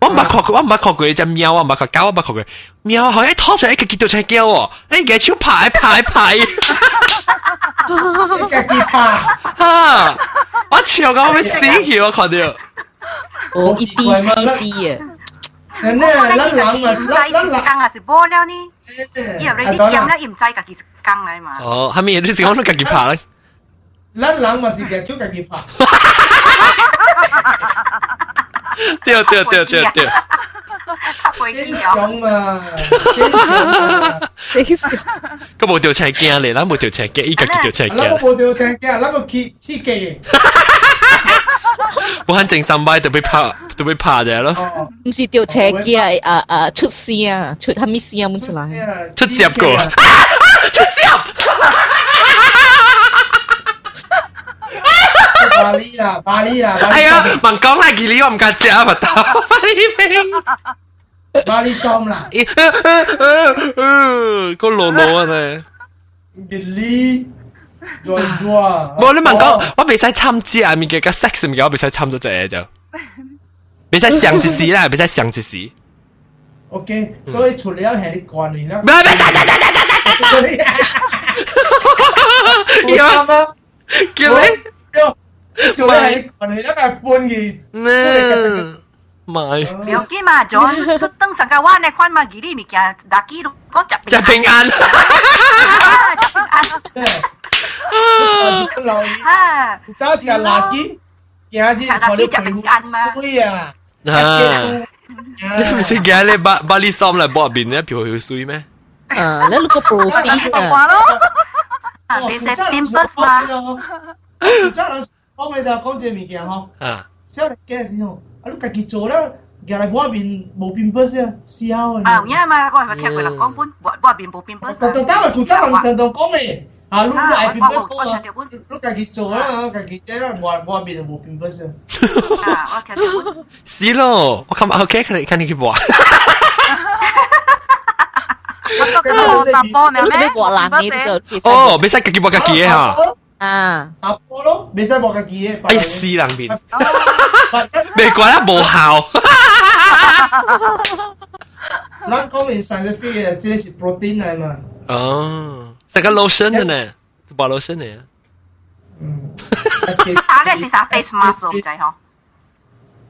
我冇看过，我冇看过，只瞄我冇看狗，我冇看过，瞄好像一拖出来一个佢丢出来叫我，诶，手拍拍拍。一个机拍，哈，我笑到我要死去，我看到，哦，一 B C C 嘅。人咧，咱人嘛，咱咱人啊是无了呢，以后你啲剑咧，唔知家己是工嚟嘛。哦，系咪？你是讲你家己拍咧？咱人嘛是嘅，手家己拍。对对对 对对。真相嘛，真相。真相。佢冇条车镜嚟，咱冇条车镜，依家叫条车镜。咱冇条车镜，咱个起起机。我很正心摆，就被拍，就被拍咗咯。唔是条车镜，啊啊出声啊，出系咩声咁出嚟？出接个，出接。 巴黎啦，巴黎啦，哎呀，问讲嚟几哩，我唔敢食啊，唔得，巴黎味，巴黎爽啦，个罗罗啊呢，几哩，做做，我你问讲，我未使参加啊，咪嘅个 sex 咪我未使参咗只就，未使上一时啦，未使上一时。 OK，所以除了系你惯你啦，唔系唔系，得得得得得得，有啊，叫你。 除了系惯你，一个系半嘅，咩？买。唔要紧嘛，John，都等上个湾咧，看嘛，佢啲物件打机咯，讲就就平安。留意，揸住垃圾，行住我哋平安嘛。水啊！啊！你唔识嘅，你巴巴黎桑嚟博入边咧，漂去水咩？啊，你录个 protein 啊！你食 pimples 嘛？真系。 我咪就讲只物件嗬，啊，小力嘅时候，啊你家己做啦， 行嚟我边冇变不先，笑啊！因为嘛，我系听过人讲本，我我边冇变不。但但但系古仔人同同讲嘅，啊，你你系变不数啊，你自己做啦，自己啫，我我边就冇变不先。啊，我听到本。是咯，我咁 OK，看你看你去播。我个打波呢咩？播冷嘅就哦，未使自己播自己嘅吓。 啊，打波咯，未使播自己嘅。哎呀，死人边，未怪得无效。咱讲明 scientific 嘅，即系 protein 嚟嘛。哦，食个 lotion 嘅呢，播 lotion 嚟啊。嗯。啊，你是啥 face mask 唔知嗬？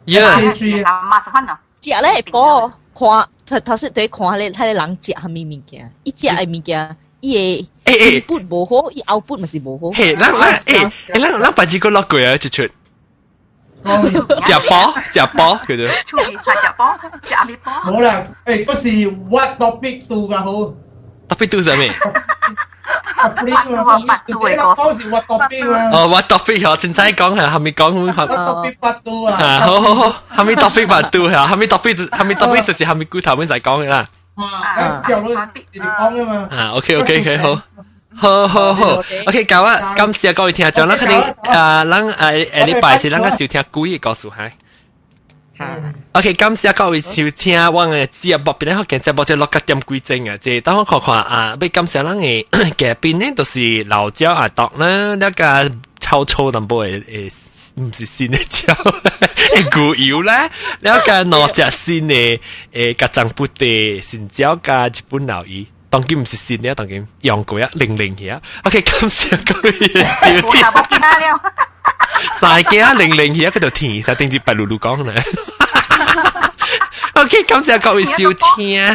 Yeah。啥 mask 款啊？食咧播看，头头先对看咧，睇咧人食系咪物件？伊食嘅物件。伊嘅 eh, eh. input bohong, eh, output masih bohong. Hei, lang lang eh, eh lang lang pakcik kau lock ya cecut. Chả bó, chả bó kiểu chứ. Chú ý chả chả bó, chả bị bó. Là, eh, có gì eh, what topic tu gà hô? Topic tu gì? Ờ, what topic hả? Xin xác con hả? Hàm mi con không? What topic bắt tu à? Hả? Hàm mi topic bắt tu hả? Hàm mi topic, hàm mi topic sẽ hàm mi cú thảo mới giải con hả? 啊，之后都直接讲噶嘛。啊，OK OK OK 好。好好好，OK，教啊，感谢各位听众，咱肯定啊，咱诶诶礼拜是咱个收听故意告诉系。OK，感谢各位收听我嘅节目，边咧学嘅节目即系六个点几钟啊，即系等我看看啊，要感谢咱嘅嘅边咧，都是老椒阿读啦，那个臭臭淡薄嘅诶。 唔是新的蕉，牛油啦，了加攞只新的誒格醬布地新蕉加日本牛油。當然唔是新嘅，當然用過一零零嘅。OK，今時講嘢少啲。我記得了。大家零零嘅，佢就填晒定住白露露講啦。OK，今時各位少聽啊，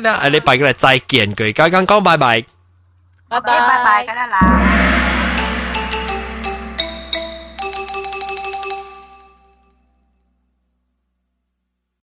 咧下禮拜嘅嚟再見佢，剛剛講拜拜。拜拜拜拜，咁樣啦。